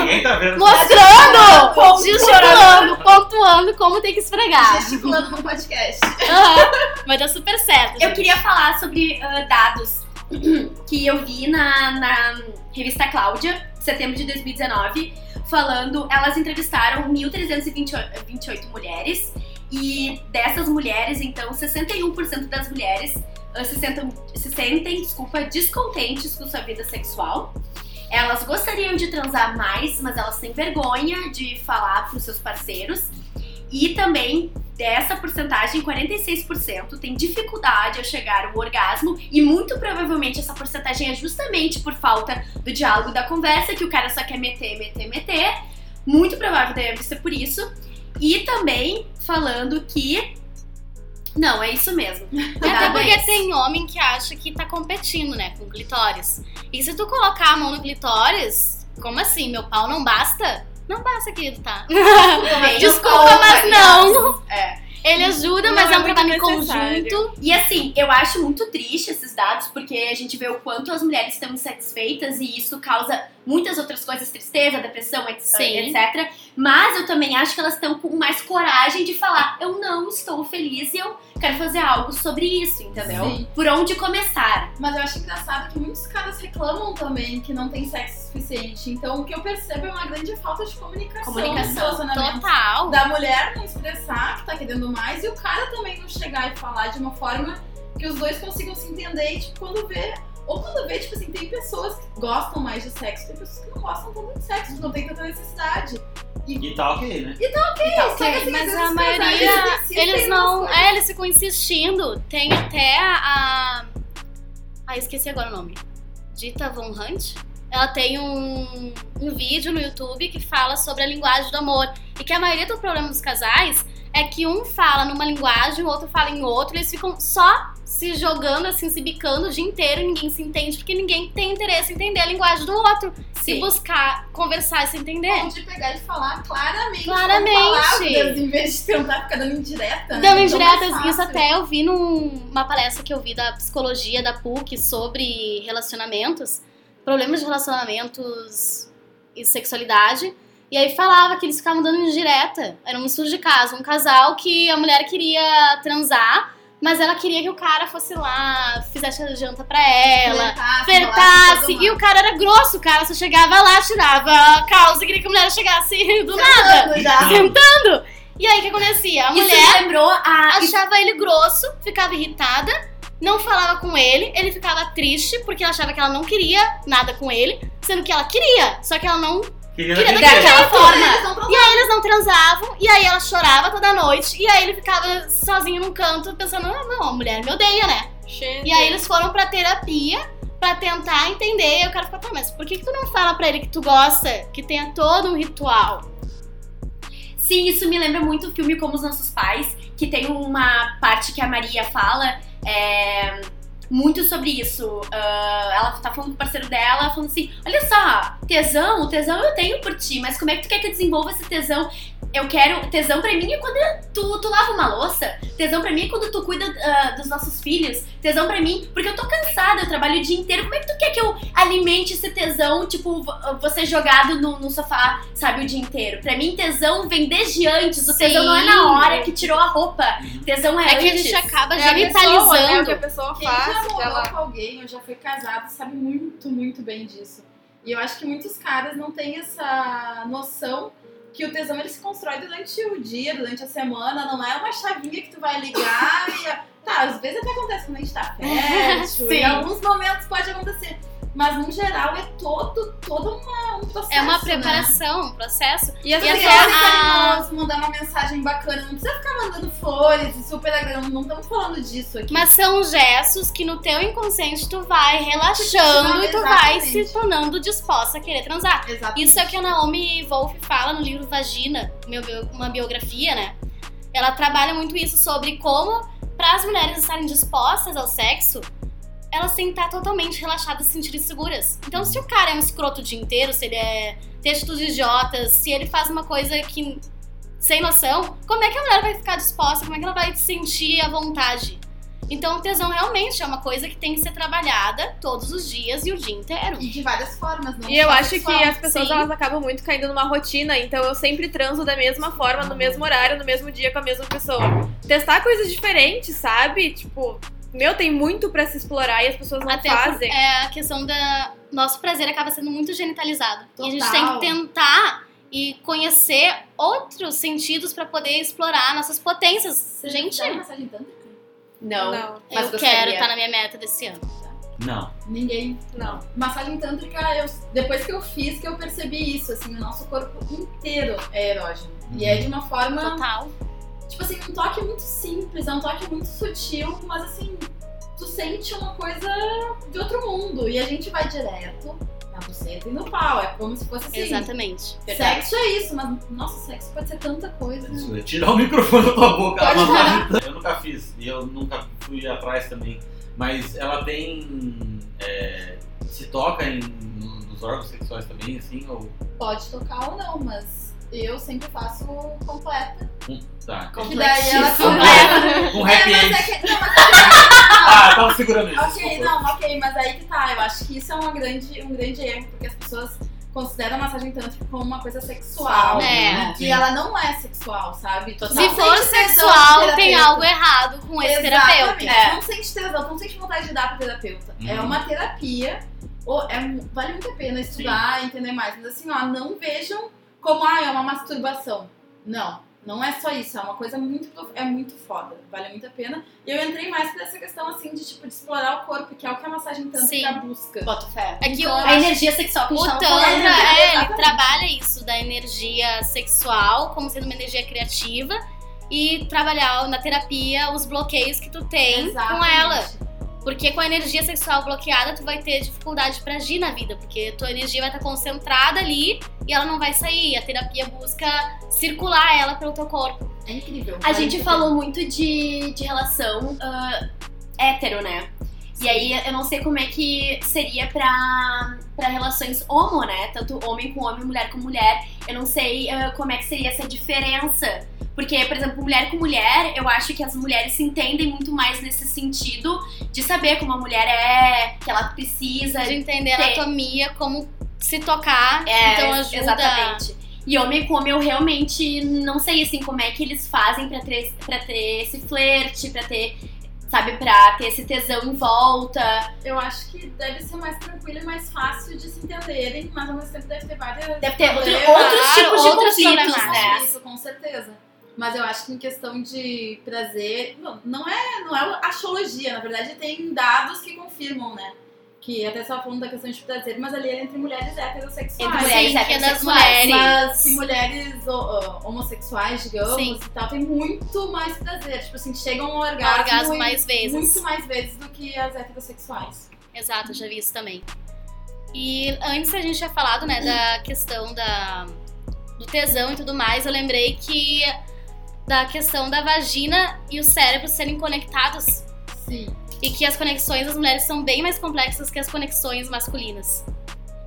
Ninguém tá vendo. mostrando, gesticulando, pontuando como tem que esfregar. Gesticulando no podcast. Aham, Mas dá super certo. Eu gente. queria falar sobre ah, dados que eu vi na, na revista Cláudia, setembro de 2019, falando. Elas entrevistaram 1.328 mulheres e dessas mulheres, então, 61% das mulheres se, sentam, se sentem, desculpa, descontentes com sua vida sexual. Elas gostariam de transar mais, mas elas têm vergonha de falar para os seus parceiros. E também dessa porcentagem, 46% tem dificuldade ao chegar ao orgasmo e muito provavelmente essa porcentagem é justamente por falta do diálogo da conversa, que o cara só quer meter, meter, meter, muito provável deve ser por isso. E também falando que. Não, é isso mesmo. Até porque é tem homem que acha que tá competindo, né, com clitóris. E se tu colocar a mão no clitóris, como assim? Meu pau não basta? Não basta, querido, tá? Desculpa, mas não. É. Ele ajuda, Não mas é é um trabalho em conjunto. E assim, eu acho muito triste esses dados, porque a gente vê o quanto as mulheres estão insatisfeitas e isso causa muitas outras coisas, tristeza, depressão, et- Sim. etc. Mas eu também acho que elas estão com mais coragem de falar: eu não estou feliz e eu quero fazer algo sobre isso, entendeu? Sim. Por onde começar? Mas eu acho engraçado que muitos caras reclamam também que não tem sexo suficiente. Então o que eu percebo é uma grande falta de comunicação, Comunicação. Total. Da mulher não expressar que tá querendo mais e o cara também não chegar e falar de uma forma que os dois consigam se entender e, tipo, quando vê. Ou quando vê, tipo assim, tem pessoas que gostam mais de sexo, tem pessoas que não gostam tanto de sexo, não tem tanta necessidade. E tá ok, né? E tá ok, tá só que ok, assim, Mas a maioria, eles não. É, eles ficam insistindo. Tem até a. a- Ah, esqueci agora o nome. Dita Von Hunt. Ela tem um, um vídeo no YouTube que fala sobre a linguagem do amor. E que a maioria do problema dos casais é que um fala numa linguagem, o outro fala em outra, e eles ficam só se jogando, assim, se bicando o dia inteiro e ninguém se entende, porque ninguém tem interesse em entender a linguagem do outro. Se Sim. buscar conversar e se entender. Ou de pegar e falar claramente. Claramente. palavras, em vez de tentar ficar dando indireta. né? Dando Então, indiretas, isso até eu vi numa palestra que eu vi da psicologia da PUC sobre relacionamentos, problemas de relacionamentos e sexualidade. E aí falava que eles ficavam dando indireta. Era um estudo de caso, um casal que a mulher queria transar, mas ela queria que o cara fosse lá, fizesse a janta pra ela, Flertasse, E o cara era grosso, o cara só chegava lá, tirava a calça e queria que a mulher chegasse do nada, já. sentando. E aí o que acontecia? A Isso mulher lembrou a. achava ele grosso, ficava irritada, não falava com ele, ele ficava triste porque ela achava que ela não queria nada com ele, sendo que ela queria, só que ela não Queria queria daquele daquela jeito. forma. Eles não tão E aí eles não transavam, e aí ela chorava toda noite, e aí ele ficava sozinho num canto pensando, ah, não, a mulher me odeia, né? Gente. E aí eles foram pra terapia pra tentar entender, e o cara ficou, tá, mas por que, que tu não fala pra ele que tu gosta, que tenha todo um ritual? Sim, isso me lembra muito o filme Como os Nossos Pais, que tem uma parte que a Maria fala é, muito sobre isso. Ah, ela tá falando com o parceiro dela, falando assim: olha só, tesão, tesão eu tenho por ti, mas como é que tu quer que eu desenvolva esse tesão? Eu quero. Tesão pra mim é quando tu, tu lava uma louça. Tesão pra mim é quando tu cuida ah, dos nossos filhos. Tesão pra mim, porque eu tô cansada, eu trabalho o dia inteiro. Como é que tu quer que eu alimente esse tesão, tipo, vo- você jogado no, no sofá, sabe, o dia inteiro? Pra mim, tesão vem desde antes. O tesão não é na hora que tirou a roupa. Tesão é, É que a antes. gente acaba É a pessoa, né, o que a pessoa já faz. Morou ela... com alguém ou já foi casado sabe muito, muito bem disso. E eu acho que muitos caras não têm essa noção que o tesão ele se constrói durante o dia, durante a semana, não é uma chavinha que tu vai ligar e. Tá, às vezes até acontece quando a gente tá fértil, Sim. em alguns momentos pode acontecer. Mas no geral é todo, todo uma, um processo. É uma né? preparação, um processo. E as E pessoas a- carinhoso, mandar uma mensagem bacana, não precisa ficar mandando flores e super agradando, não estamos falando disso aqui. Mas são gestos que no teu inconsciente tu vai relaxando e tu vai se tornando disposta a querer transar. Exatamente. Isso é o que a Naomi Wolf fala no livro Vagina, meu uma biografia, né? Ela trabalha muito isso sobre como, para as mulheres estarem dispostas ao sexo, elas têm que estar totalmente relaxadas e se sentirem seguras. Então, se o cara é um escroto o dia inteiro, se ele é tem atitudes idiotas, se ele faz uma coisa que sem noção, como é que a mulher vai ficar disposta? Como é que ela vai se sentir à vontade? Então, o tesão realmente é uma coisa que tem que ser trabalhada todos os dias e o dia inteiro. E de várias formas, não E eu acho que sexual. as pessoas sim. elas acabam muito caindo numa rotina, então eu sempre transo da mesma forma, no mesmo horário, no mesmo dia com a mesma pessoa. Testar coisas diferentes, sabe? Tipo, meu, tem muito pra se explorar e as pessoas não Até por- fazem. é a questão da. Nosso prazer acaba sendo muito genitalizado. E a gente Total. tem que tentar e conhecer outros sentidos pra poder explorar nossas potências. Você já gente, fizeram massagem tântrica? Não. Não, Mas eu gostaria. quero estar na minha meta desse ano. Não. Ninguém. não. Massagem tântrica, eu, depois que eu fiz, que eu percebi isso, assim, o nosso corpo inteiro é erógeno. E é de uma forma, Total. Tipo assim, um toque muito simples, é um toque muito sutil, mas assim, tu sente uma coisa de outro mundo. E a gente vai direto na buceta e no pau. É como se fosse assim. Exatamente. Sexo é isso, mas nossa, sexo pode ser tanta coisa. né? Isso, é tirar o microfone da tua boca. Pode Ela massagem- eu nunca fiz e eu nunca fui atrás também. Mas ela tem. é, se toca em, no- nos órgãos sexuais também, assim? Ou. Pode tocar ou não, mas eu sempre faço completa. Hum, tá. Que daí ela Completa. Com happy É, mas end. é que, não, mas Ah, tava segurando isso. Ok, desculpa. não, ok, mas aí que tá. Eu acho que isso é uma grande, um grande erro, porque as pessoas consideram a massagem tântrica como uma coisa sexual. É. né? E ela não é sexual, sabe? Total. Se for sexual, tem algo errado com esse Exatamente. terapeuta. É. Não sente tesão, não sente vontade de dar pro terapeuta. Uhum. É uma terapia. Ou é, vale muito a pena estudar e entender mais. Mas assim, ó, não vejam como ah, é uma masturbação. Não. Não é só isso, é uma coisa muito, é muito foda, vale muito a pena. E eu entrei mais por essa questão, assim, de, tipo, de explorar o corpo, que é o que a massagem tântrica Sim. busca. Bota fé. É que Então, A energia sexual que a o gente Tantra, é, ele Exatamente. trabalha isso da energia sexual como sendo uma energia criativa e trabalhar na terapia os bloqueios que tu tem com ela. Porque com a energia sexual bloqueada, tu vai ter dificuldade pra agir na vida, porque tua energia vai estar concentrada ali e ela não vai sair. A terapia busca circular ela pelo teu corpo. É incrível. A gente muito falou muito de, de relação ah, hétero, né? E aí eu não sei como é que seria pra, pra relações homo, né? Tanto homem com homem, mulher com mulher. Eu não sei ah, como é que seria essa diferença. Porque, por exemplo, mulher com mulher, eu acho que as mulheres se entendem muito mais nesse sentido de saber como a mulher é, que ela precisa. De entender a Tem. anatomia, como se tocar, É, então ajuda. Exatamente. E homem com homem, eu realmente não sei, assim, como é que eles fazem pra ter, pra ter esse flerte, pra ter, sabe, pra ter esse tesão em volta. Eu acho que deve ser mais tranquilo e mais fácil de se entenderem, mas ao mesmo tempo deve ter várias. Deve ter outros Claro, tipos de outros conflitos, né? Isso, com certeza. Mas eu acho que em questão de prazer, não, não é, não é astrologia, na verdade tem dados que confirmam, né? Que até só falando da questão de prazer, mas ali é entre mulheres heterossexuais. Entre mulheres Sim, é heterossexuais. mulheres. Mas que mulheres homossexuais, digamos, Sim. e tal, tem muito mais prazer. Tipo assim, chegam ao orgasmo, orgasmo e- mais vezes. Muito mais vezes do que as heterossexuais. Exato, eu já vi isso também. E antes a gente tinha falado, né, da questão da, do tesão e tudo mais, eu lembrei que da questão da vagina e o cérebro serem conectados Sim. e que as conexões das mulheres são bem mais complexas que as conexões masculinas.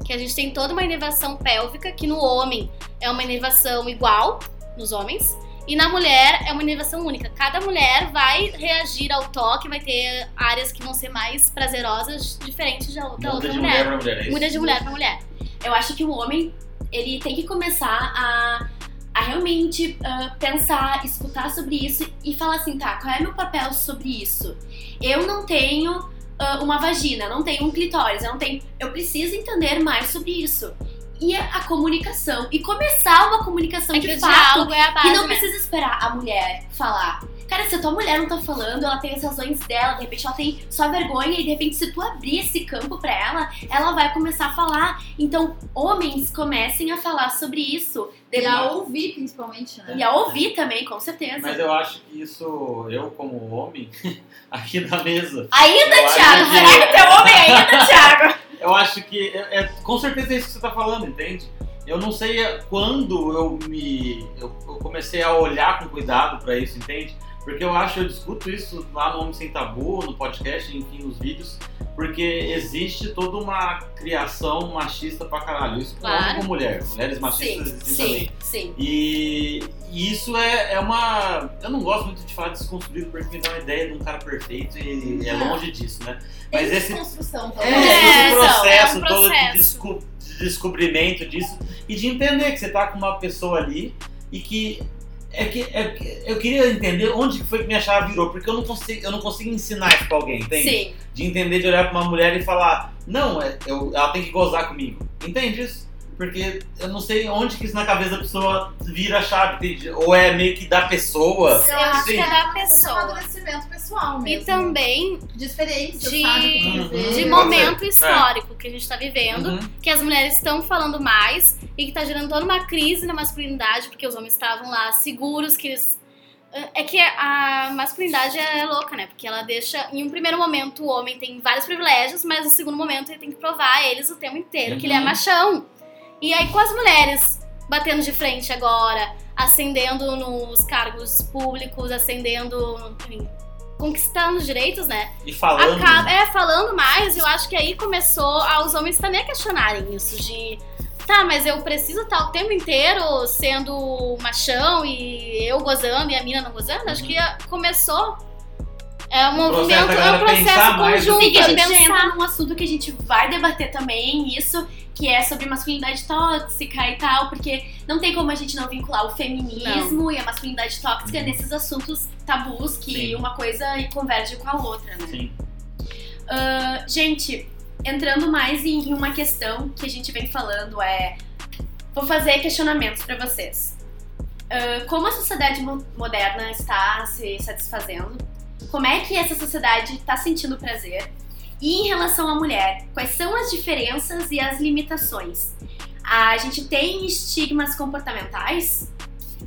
Que a gente tem toda uma inervação pélvica, que no homem é uma inervação igual nos homens, e na mulher é uma inervação única. Cada mulher vai reagir ao toque, vai ter áreas que vão ser mais prazerosas, diferentes da, da Muda outra de mulher. mulher pra mulher, é isso? Muda de mulher pra mulher. Eu acho que o homem, ele tem que começar a, a realmente ah, pensar, escutar sobre isso e falar assim, tá, qual é meu papel sobre isso? Eu não tenho ah, uma vagina, não tenho um clitóris, eu não tenho... Eu preciso entender mais sobre isso. E a, a comunicação. E começar uma comunicação É de fato. é base, E não né? precisa esperar a mulher falar. Cara, se a tua mulher não tá falando, ela tem as razões dela, de repente ela tem só vergonha, e de repente, se tu abrir esse campo pra ela, ela vai começar a falar. Então, homens comecem a falar sobre isso. E a ouvir, principalmente, né? E a ouvir também, com certeza. Mas eu acho que isso, eu como homem, aqui na mesa, Ainda, Thiago? que- Será que tu é homem ainda, Thiago? eu acho que é, é- com certeza é isso que você tá falando, entende? Eu não sei quando eu me eu, eu comecei a olhar com cuidado pra isso, entende? Porque eu acho, eu discuto isso lá no Homem Sem Tabu, no podcast, enfim, nos vídeos, porque existe toda uma criação machista pra caralho. Isso Claro. homem com mulher. Mulheres machistas Sim, existem também. sim, sim. E, e isso é, é uma. Eu não gosto muito de falar desconstruído porque me dá uma ideia de um cara perfeito e é longe disso, né? Tem Mas esse, desconstrução é, também. É, esse processo é um todo de, processo. desco- de descobrimento disso e de entender que você tá com uma pessoa ali e que. É que, é que eu queria entender onde que foi que minha chave virou, porque eu não consigo, eu não consigo ensinar isso pra alguém, entende? Sim. De entender, de olhar pra uma mulher e falar, não, é, eu, ela tem que gozar comigo. Entende isso? Porque eu não sei onde que isso na cabeça da pessoa vira a chave, entende? Ou é meio que da pessoa. Eu acho que é da é pessoa. amadurecimento pessoal mesmo. E também De experiência, de- sabe? Uhum. de momento. É. histórico que a gente tá vivendo. Uhum. que as mulheres estão falando mais e que tá gerando toda uma crise na masculinidade, porque os homens estavam lá seguros que eles É que a masculinidade é louca, né? Porque ela deixa. Em um primeiro momento, o homem tem vários privilégios, mas no segundo momento ele tem que provar a eles o tempo inteiro que ele é Uhum. machão. E aí, com as mulheres batendo de frente agora, ascendendo nos cargos públicos, ascendendo. enfim, conquistando os direitos, né? E falando. Acaba, é, falando mais, eu acho que aí começou aos homens também a questionarem isso de tá, mas eu preciso estar o tempo inteiro sendo machão e eu gozando e a mina não gozando? Acho Uhum. que ah, começou é um movimento, é um processo conjunto Sim, que a gente pensar. entra num assunto que a gente vai debater também, isso, que é sobre masculinidade tóxica e tal, porque não tem como a gente não vincular o feminismo e a masculinidade tóxica Uhum. nesses assuntos tabus que Sim. uma coisa converge com a outra, né? Sim. Ah, gente, entrando mais em, uma questão que a gente vem falando é. Vou fazer questionamentos pra vocês. Ah, como a sociedade mo- moderna está se satisfazendo? Como é que essa sociedade está sentindo prazer? E em relação à mulher, quais são as diferenças e as limitações? A gente tem estigmas comportamentais,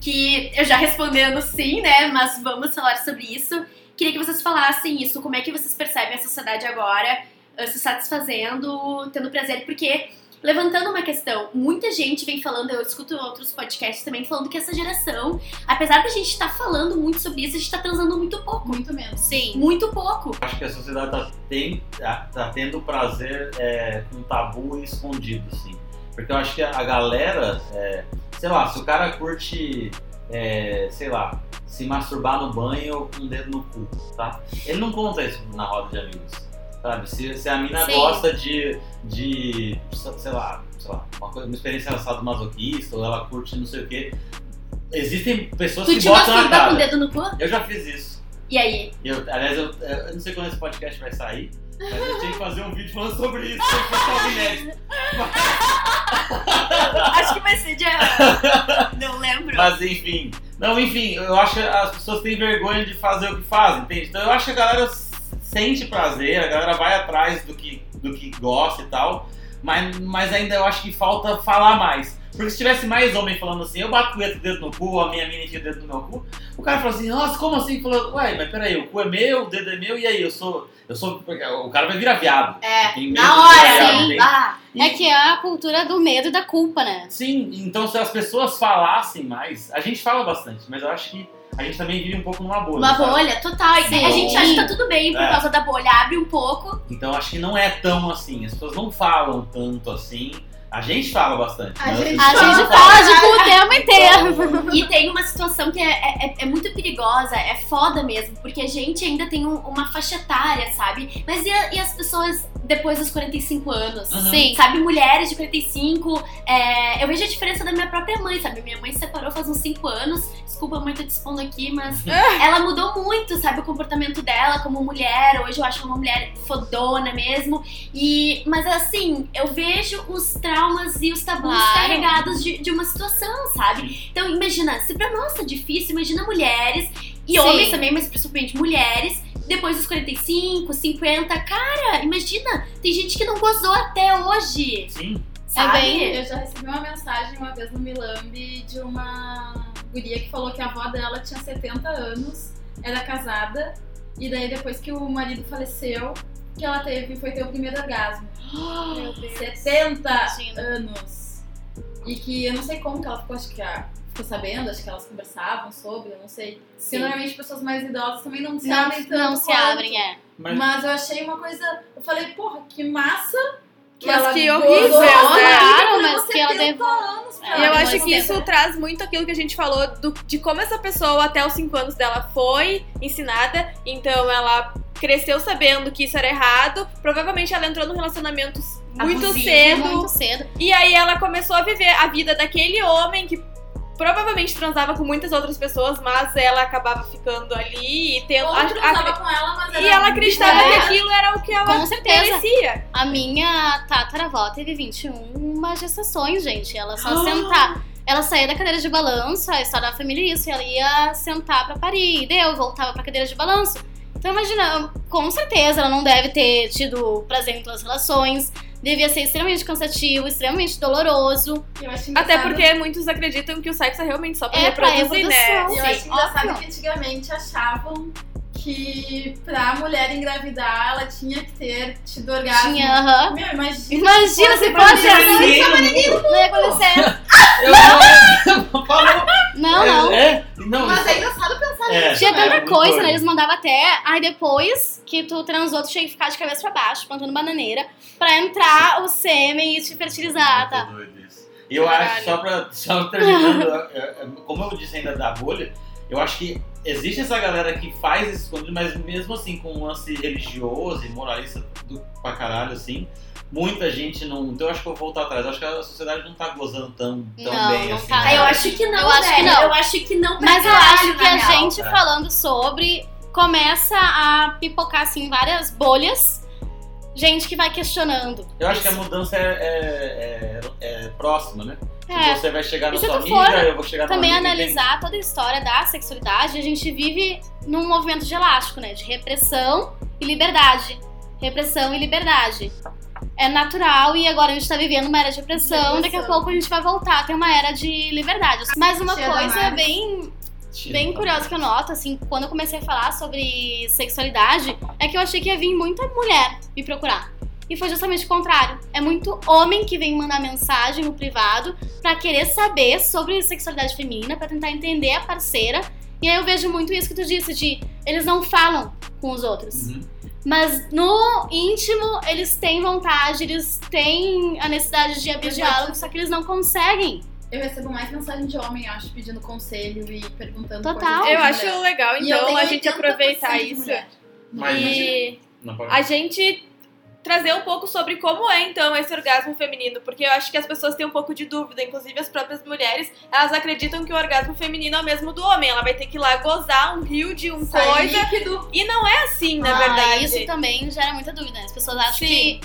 que eu já respondendo sim, né? Mas vamos falar sobre isso. Queria que vocês falassem isso, como é que vocês percebem a sociedade agora se satisfazendo, tendo prazer, porque levantando uma questão, muita gente vem falando, eu escuto outros podcasts também falando que essa geração, apesar da gente estar falando muito sobre isso, a gente tá transando muito pouco. Muito menos. Sim. Muito pouco. Acho que a sociedade tá, tem, tá, tá tendo prazer é, com tabu escondido, assim. Porque eu acho que a galera, é, sei lá, se o cara curte, é, sei lá, se masturbar no banho com o dedo no cu, tá? Ele não conta isso na roda de amigos, sabe? Se, se a mina Sim. gosta de, de, sei lá, sei lá, uma, coisa, uma experiência masoquista, ou ela curte não sei o quê. Existem pessoas Tu que botam na masturba com o cara. dedo no cu? Eu já fiz isso. E aí? Eu, aliás, eu, eu não sei quando esse podcast vai sair, mas eu tinha que fazer um vídeo falando sobre isso, se fosse algo inédito. Acho que vai ser dia. Não lembro. Mas enfim. Não, enfim, eu acho que as pessoas têm vergonha de fazer o que fazem, entende? Então eu acho que a galera sente prazer, a galera vai atrás do que, do que gosta e tal, mas, mas ainda eu acho que falta falar mais. Porque se tivesse mais homem falando assim, eu bato o dedo no cu, a minha mina enfia o dedo no meu cu, o cara fala assim, nossa, como assim? Falando, ué, mas peraí, o cu é meu, o dedo é meu, e aí, eu sou. Eu sou. O cara vai virar viado. É, na hora, sim. Ah, E- É que é a cultura do medo e da culpa, né? Sim, então se as pessoas falassem mais, a gente fala bastante, mas eu acho que a gente também vive um pouco numa bolha. uma sabe? bolha, total. Sim. a gente acha que tá tudo bem por É. causa da bolha. Abre um pouco. Então acho que não é tão assim. As pessoas não falam tanto assim. A gente fala bastante. A mas gente A Fala, gente fala. cu o tempo inteiro. E tem uma situação que é, é, é muito perigosa, é foda mesmo, porque a gente ainda tem um- uma faixa etária, sabe? Mas e, a- e as pessoas depois dos 45 anos? Uhum. Sim. Sabe, mulheres de 45, é, eu vejo a diferença da minha própria mãe, sabe? Minha mãe se separou faz uns 5 anos, desculpa mãe, tô te expondo aqui, mas ela mudou muito, sabe? O comportamento dela como mulher, hoje eu acho uma mulher fodona mesmo, e, mas assim, eu vejo os traumas e os tabus Claro. carregados de, de uma situação, sabe? Então imagina, se pra nós tá difícil, imagina mulheres, e Sim. homens também, mas principalmente mulheres, depois dos 45, 50, cara, imagina, tem gente que não gozou até hoje, Sim. sabe? bem- Eu já recebi uma mensagem uma vez no Milambi de uma guria que falou que a avó dela tinha 70 anos, era casada, e daí depois que o marido faleceu, que ela teve, foi ter o primeiro orgasmo. Meu Deus. 70 Imagina. anos. E que eu não sei como que ela ficou, acho que a- ficou sabendo, acho que elas conversavam sobre, eu não sei. Porque Sim. normalmente pessoas mais idosas também não se Não, abrem tanto. não se quanto. abrem, é. Mas, Mas eu achei uma coisa. Eu falei, porra, que massa. Que Mas ela que horrível, né? Claro, levou mas que ela 70 devou- anos É, E eu acho que isso traz muito aquilo que a gente falou do- de como essa pessoa até os 5 anos dela foi ensinada. Então ela cresceu sabendo que isso era errado. Provavelmente ela entrou num relacionamento muito Abusivo, cedo. Muito cedo. E aí ela começou a viver a vida daquele homem que provavelmente transava com muitas outras pessoas, mas ela acabava ficando ali e tendo. Outro a- a- tava com ela, mas e ela acreditava que aquilo era o que ela Com certeza. merecia. A minha tataravó teve 21 gestações, gente. Ela só Ah. sentar. Ela saía da cadeira de balanço, a história da família é isso. Ela ia sentar pra parir. E deu, voltava pra cadeira de balanço. Então imagina, com certeza ela não deve ter tido prazer em todas as relações. devia ser extremamente cansativo, extremamente doloroso. Até porque muitos acreditam que o sexo é realmente só pra É pra reproduzir, né? reprodução. E eu acho engraçado óbvio. que antigamente achavam que pra mulher engravidar ela tinha que ter tido orgasmo. Tinha, aham. Meu, imagina. Imagina se fosse assim. Não, Não ia acontecer. eu falou. Não, não. É, não, Mas é engraçado pensar é, Tinha é tanta muito coisa, doido. né? Eles mandavam até. Aí depois que tu transou, tu tinha que ficar de cabeça pra baixo, plantando bananeira, pra entrar o sêmen e te fertilizar, tá? Muito doido isso. E eu Caralho. acho, só, pra, só terminando, é, é, como eu disse ainda da bolha, eu acho que existe essa galera que faz esse escondido, mas mesmo assim com um lance religioso e moralista do, pra caralho, assim, muita gente não. Então eu acho que eu vou voltar atrás. Eu acho que a sociedade não tá gozando tão, tão Não, bem não assim. tá. Ah, eu acho que não, Eu acho que não. Eu acho que não Mas eu acho que a real. gente É. falando sobre começa a pipocar assim várias bolhas. Gente que vai questionando. Eu acho que a mudança é, é- é- é próxima, né? É. Você vai chegar na E sua amiga, for eu vou chegar na Também amiga tem- analisar toda a história da sexualidade, a gente vive num movimento de elástico, né? De repressão e liberdade. Repressão e liberdade. É natural e agora a gente tá vivendo uma era de repressão, daqui a pouco a gente vai voltar a ter uma era de liberdade. Mas uma coisa bem bem curiosa que eu noto, assim, quando eu comecei a falar sobre sexualidade, é que eu achei que ia vir muita mulher me procurar. E foi justamente o contrário. É muito homem que vem mandar mensagem no privado pra querer saber sobre sexualidade feminina, pra tentar entender a parceira. E aí eu vejo muito isso que tu disse, de eles não falam com os outros. Uhum. Mas no íntimo, eles têm vontade, eles têm a necessidade de abrir diálogo, só que eles não conseguem. Eu recebo mais mensagem de homem, acho, pedindo conselho e perguntando Total. Eu acho legal, então, a gente 80% aproveitar isso. Mas E a gente trazer um pouco sobre como é então esse orgasmo feminino, porque eu acho que as pessoas têm um pouco de dúvida, inclusive as próprias mulheres, elas acreditam que o orgasmo feminino é o mesmo do homem, ela vai ter que ir lá gozar um rio de um Sai coisa, líquido. e não é assim, na Ah, verdade. Isso também gera muita dúvida, né? As pessoas acham Sim. que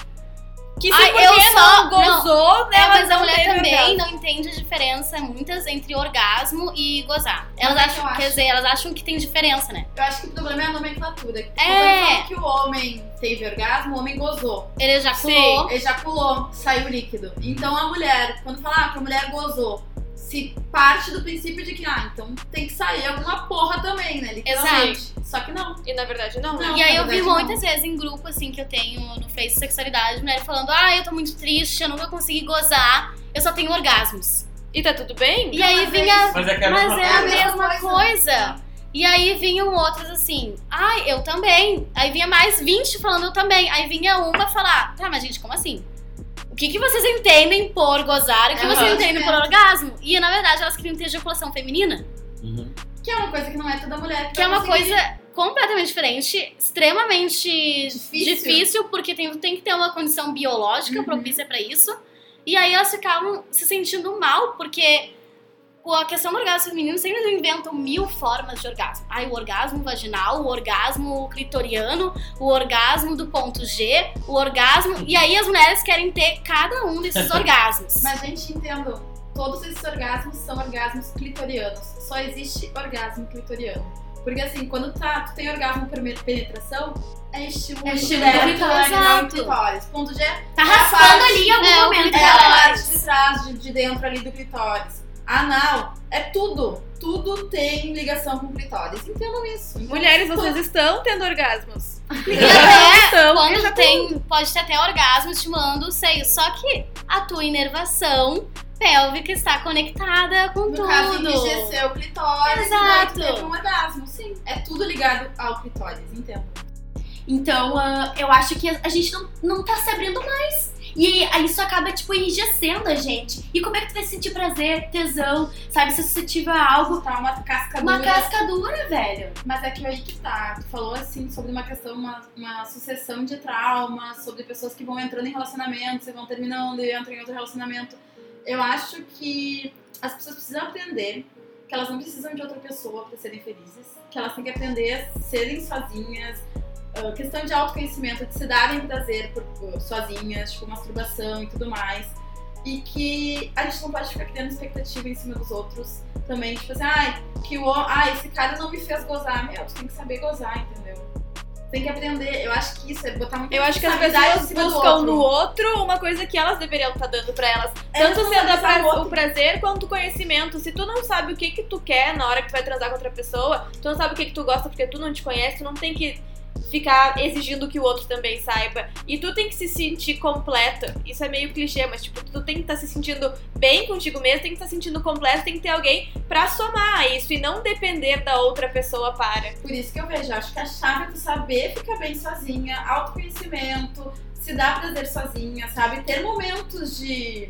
Que se Ai, porque eu só- não gozou, É, ela mas a não mulher também orgasmo. não entende a diferença muitas entre orgasmo e gozar. Elas Mas é que acham, quer acho- dizer, elas acham que tem diferença, né? Eu acho que o problema é a nomenclatura. É. Quando eu falo que o homem teve orgasmo, o homem gozou. Ele ejaculou. Ejaculou, saiu líquido. Então a mulher, quando fala ah, que a mulher gozou, se parte do princípio de que, ah, então tem que sair alguma porra também, né? Literalmente. Só que não. E na verdade não, né? Não. E aí eu vi verdade, muitas vezes em grupo, assim, que eu tenho no Face Sexualidade, mulher falando, ah, eu tô muito triste, eu nunca consegui gozar, eu só tenho orgasmos. E tá tudo bem? E aí mas é vinha. Mas é a Mas mesma é a coisa. mesma coisa. coisa. E aí vinham outras assim, ai, eu também. Aí vinha mais 20 falando eu também. Aí vinha uma falar, tá, mas gente, como assim? O que, que vocês entendem por gozar? O que vocês entendem por orgasmo? E na verdade elas queriam ter ejaculação feminina, Uhum. Que é uma coisa que não é toda mulher. que é uma conseguir. coisa completamente diferente, extremamente Difícil. difícil, porque tem, tem que ter uma condição biológica Uhum. propícia pra isso. E aí elas ficavam se sentindo mal, porque a questão do orgasmo feminino sempre inventam mil formas de orgasmo. Ai, o orgasmo vaginal, o orgasmo clitoriano, o orgasmo do ponto G, o orgasmo. E aí as mulheres querem ter cada um desses orgasmos. Mas, gente, entendam. Todos esses orgasmos são orgasmos clitorianos. Só existe orgasmo clitoriano. Porque assim, quando tá, tu tem orgasmo por penetração, é estilo, É estilo clitóris. Ponto G é Tá a raspando ali em algum é, momento. a parte de trás, de, de dentro ali do clitóris. Anal é tudo. Tudo tem ligação com o clitóris. Entendam isso. Mulheres, vocês estão tendo orgasmos. E até Estão quando tem, pode ter até orgasmo estimulando o seio. Só que a tua inervação pélvica está conectada com No tudo. caso, enrijeceu o clitóris, Exato. e teve um orgasmo. Sim, é tudo ligado ao clitóris, entendo. Então, ah, eu acho que a a gente não, não tá se abrindo mais. E isso acaba, tipo, enrijecendo a gente. E como é que tu vai sentir prazer, tesão, sabe? Se você tiver algo, Tá uma casca uma dura. casca dura, velho. Mas é que aí que tá. Tu falou assim sobre uma questão, uma, uma sucessão de traumas, sobre pessoas que vão entrando em relacionamentos e vão terminando e entram em outro relacionamento. Eu acho que as pessoas precisam aprender que elas não precisam de outra pessoa para serem felizes, que elas têm que aprender a serem sozinhas. Ah, questão de autoconhecimento, de se darem prazer por, por- sozinhas, tipo masturbação e tudo mais. E que a gente não pode ficar criando expectativa em cima dos outros também, tipo assim, ai, que o ah, esse cara não me fez gozar. Meu, tu tem que saber gozar, entendeu? Tem que aprender. Eu acho que isso é botar muita Eu acho que as pessoas buscam outro. no outro uma coisa que elas deveriam estar dando pra elas. É Tanto sendo responsabilizar pra- o prazer quanto o conhecimento. Se tu não sabe o que que tu quer na hora que tu vai transar com outra pessoa, tu não sabe o que que tu gosta porque tu não te conhece, tu não tem que ficar exigindo que o outro também saiba. E tu tem que se sentir completa. Isso é meio clichê, mas tipo, tu tem que estar se sentindo bem contigo mesmo, tem que estar se sentindo completo, tem que ter alguém pra somar a isso e não depender da outra pessoa para. Por isso que eu vejo, acho que a chave é tu saber ficar bem sozinha, autoconhecimento, se dar prazer sozinha, sabe? Ter momentos de.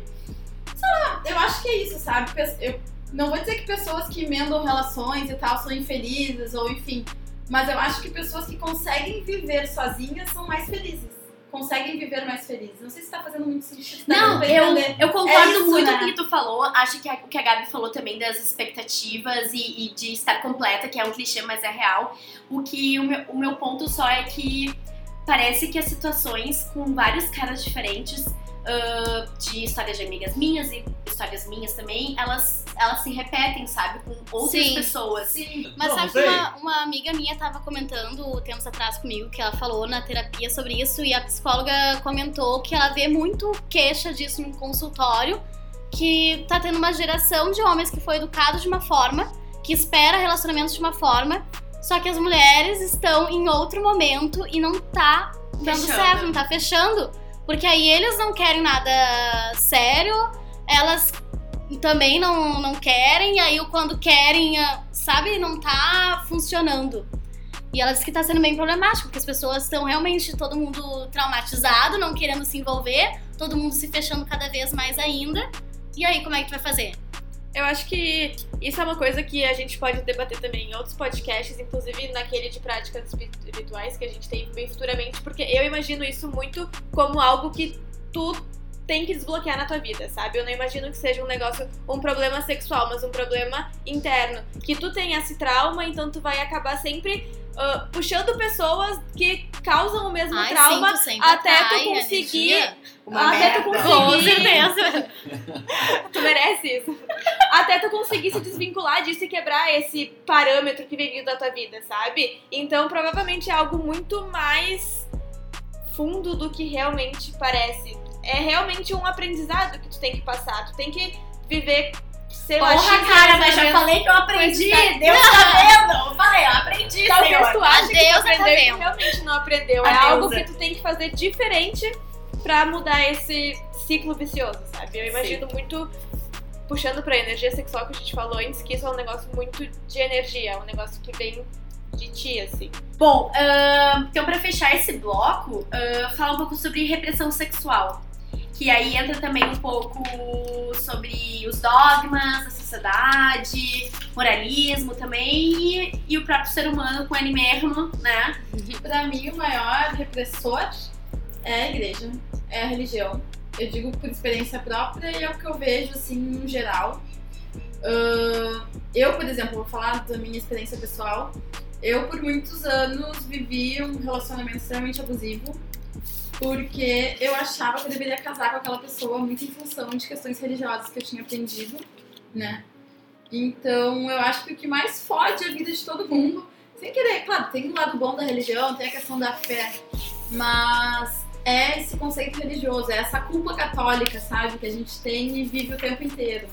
Sei lá, eu acho que é isso, sabe? Eu não vou dizer que pessoas que emendam relações e tal são infelizes, ou enfim. Mas eu acho que pessoas que conseguem viver sozinhas são mais felizes. Conseguem viver mais felizes. Não sei se tá fazendo muito sentido. tá Não, eu, eu concordo É isso, muito né? com o que tu falou. Acho que o que a Gabi falou também das expectativas e, e de estar completa, que é um clichê, mas é real. O que o meu, o meu ponto só é que parece que as situações com vários caras diferentes, ah, de histórias de amigas minhas e histórias minhas também, elas, elas se repetem, sabe? Com outras Sim. pessoas. Sim. Mas Não, sabe que uma, uma amiga minha tava comentando tempos atrás comigo que ela falou na terapia sobre isso e a psicóloga comentou que ela vê muito queixa disso no consultório, que tá tendo uma geração de homens que foi educado de uma forma, que espera relacionamentos de uma forma, só que as mulheres estão em outro momento e não tá dando Fechando. certo, não tá fechando. Porque aí eles não querem nada sério, elas também não, não querem, e aí quando querem, ah, sabe, não tá funcionando. E ela disse que tá sendo bem problemático, porque as pessoas estão realmente todo mundo traumatizado, não querendo se envolver, todo mundo se fechando cada vez mais ainda. E aí, como é que tu vai fazer? Eu acho que isso é uma coisa que a gente pode debater também em outros podcasts, inclusive naquele de práticas espirituais que a gente tem bem futuramente, porque eu imagino isso muito como algo que tu tem que desbloquear na tua vida, sabe? Eu não imagino que seja um negócio, um problema sexual, mas um problema interno. Que tu tem esse trauma, então tu vai acabar sempre ah, puxando pessoas que causam o mesmo Ai, trauma até tu conseguir- até tu conseguir. Tu merece isso. Até tu conseguir se desvincular disso e quebrar esse parâmetro que vem vindo da tua vida, sabe? Então, provavelmente é algo muito mais fundo do que realmente parece. É realmente um aprendizado que tu tem que passar. Tu tem que viver, lá, Porra, cara, mas já falei que eu aprendi. Esse Deus tá vendo. Eu falei, eu aprendi, Talvez senhor. tu ache que tu tá aprendeu vendo. realmente não aprendeu. A É algo que tu tem que fazer diferente pra mudar esse ciclo vicioso, sabe? Eu imagino muito, puxando pra energia sexual que a gente falou antes, que isso é um negócio muito de energia, é um negócio que vem de ti, assim. Bom, ahn, então pra fechar esse bloco, ahn, fala um pouco sobre repressão sexual. Que aí entra também um pouco sobre os dogmas da sociedade, moralismo também e, e o próprio ser humano com ele mesmo, né? Pra mim, o maior repressor é a igreja, é a religião. Eu digo por experiência própria e é o que eu vejo, assim, no geral. Ahn, eu, por exemplo, vou falar da minha experiência pessoal. Eu, por muitos anos, vivi um relacionamento extremamente abusivo. Porque eu achava que eu deveria casar com aquela pessoa muito em função de questões religiosas que eu tinha aprendido, né? Então, eu acho que o que mais fode a vida de todo mundo sem querer, claro, tem o lado bom da religião, tem a questão da fé, mas é esse conceito religioso, é essa culpa católica, sabe, que a gente tem e vive o tempo inteiro.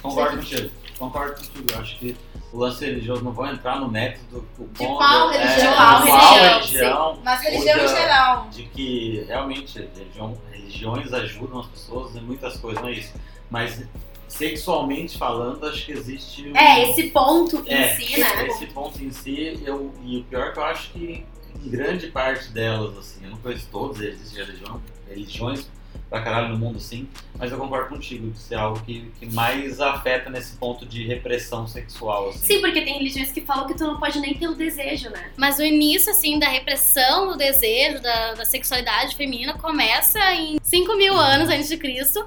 Concordo contigo. Concordo contigo. Eu acho que o lance religioso não vai entrar no método do De qual é, religião? de Qual qual religião, religião, Mas religião em geral. de que realmente religião, religiões ajudam as pessoas em muitas coisas, não é isso. Mas sexualmente falando, acho que existe. um- É, esse ponto em É, si, né? Esse ponto em si, eu, e o pior é que eu acho que em grande parte delas, assim, eu não conheço todas, existem religião, religiões pra caralho no mundo, sim, mas eu concordo contigo de ser algo que, que mais afeta nesse ponto de repressão sexual, assim. Sim, porque tem religiões que falam que tu não pode nem ter o desejo, né? Mas o início, assim, da repressão do desejo, da, da sexualidade feminina começa em 5 mil anos antes de Cristo,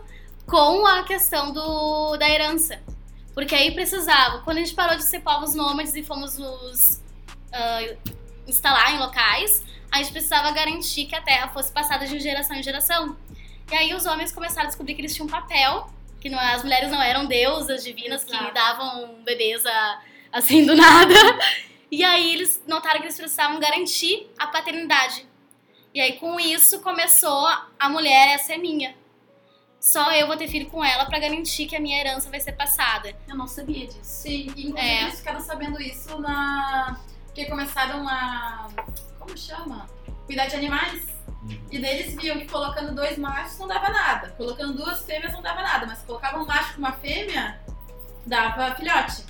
com a questão do, da herança. Porque aí precisava, quando a gente parou de ser povos nômades e fomos nos ah, instalar em locais, a gente precisava garantir que a terra fosse passada de geração em geração. E aí os homens começaram a descobrir que eles tinham um papel, que não- as mulheres não eram deusas divinas que Exato. davam bebês a- assim do nada. E aí eles notaram que eles precisavam garantir a paternidade. E aí com isso começou a mulher, essa é minha. Só eu vou ter filho com ela pra garantir que a minha herança vai ser passada. Eu não sabia disso. Sim, inclusive É. eles ficaram sabendo isso na. Porque começaram a. Como chama? Cuidar de animais. E daí eles viam que colocando dois machos não dava nada. Colocando duas fêmeas não dava nada. Mas colocava um macho com uma fêmea, dava filhote.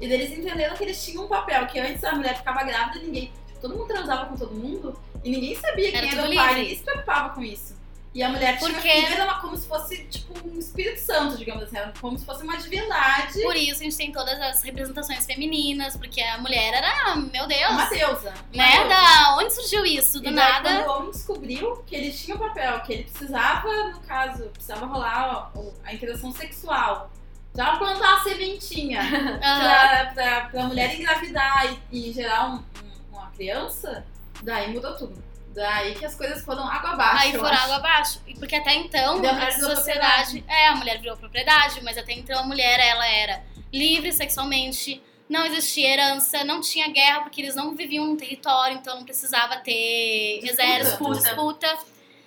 E daí eles entenderam que eles tinham um papel, que antes a mulher ficava grávida e ninguém. Todo mundo transava com todo mundo e ninguém sabia quem Era o pai, livre. ninguém se preocupava com isso. E a mulher tinha Porque- uma- como se fosse tipo um Espírito Santo, digamos assim, como se fosse uma divindade, Por isso a gente tem todas as representações femininas, porque a mulher era, meu Deus, uma deusa. uma né? deusa. Da onde surgiu isso? Do E daí, nada. Quando o homem descobriu que ele tinha um papel, que ele precisava, no caso, precisava rolar o- a interação sexual. Já plantar a sementinha Aham. pra, pra, pra mulher engravidar e, e gerar um- um- uma criança, daí mudou tudo. Daí que as coisas foram água abaixo. Aí foram acho. água abaixo. E Porque até então, Daí a sociedade. É, a mulher virou propriedade, mas até então a mulher ela era livre sexualmente, não existia herança, não tinha guerra, porque eles não viviam num território, então não precisava ter Disputa. exército, Disputa. disputa.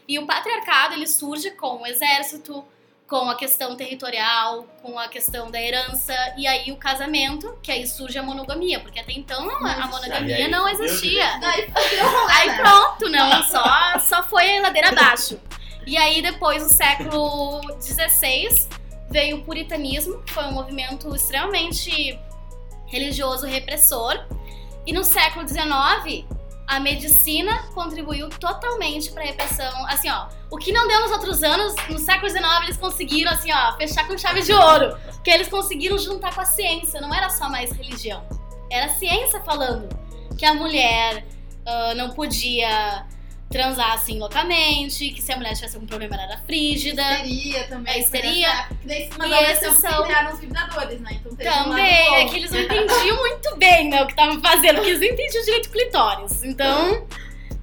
E o patriarcado ele surge com o exército, com a questão territorial, com a questão da herança, e aí o casamento, que aí surge a monogamia, porque até então não, a existia. monogamia aí, não existia. Aí né? pronto, não, só, só foi a ladeira abaixo. E aí depois, no século XVI, veio o puritanismo, que foi um movimento extremamente religioso repressor. E no século XIX, a medicina contribuiu totalmente para a repressão. Assim, ó, o que não deu nos outros anos, no século XIX eles conseguiram, assim, ó, fechar com chave de ouro. Que eles conseguiram juntar com a ciência, não era só mais religião. Era a ciência falando que a mulher ah, não podia transar assim loucamente, que se a mulher tivesse algum problema ela era frígida. Histeria também. A histeria. época. Daí, E esses são- os vibradores, né? Então um Também, é que eles não entendiam muito bem né, o que estavam fazendo, porque eles não entendiam direito clitóris. Então,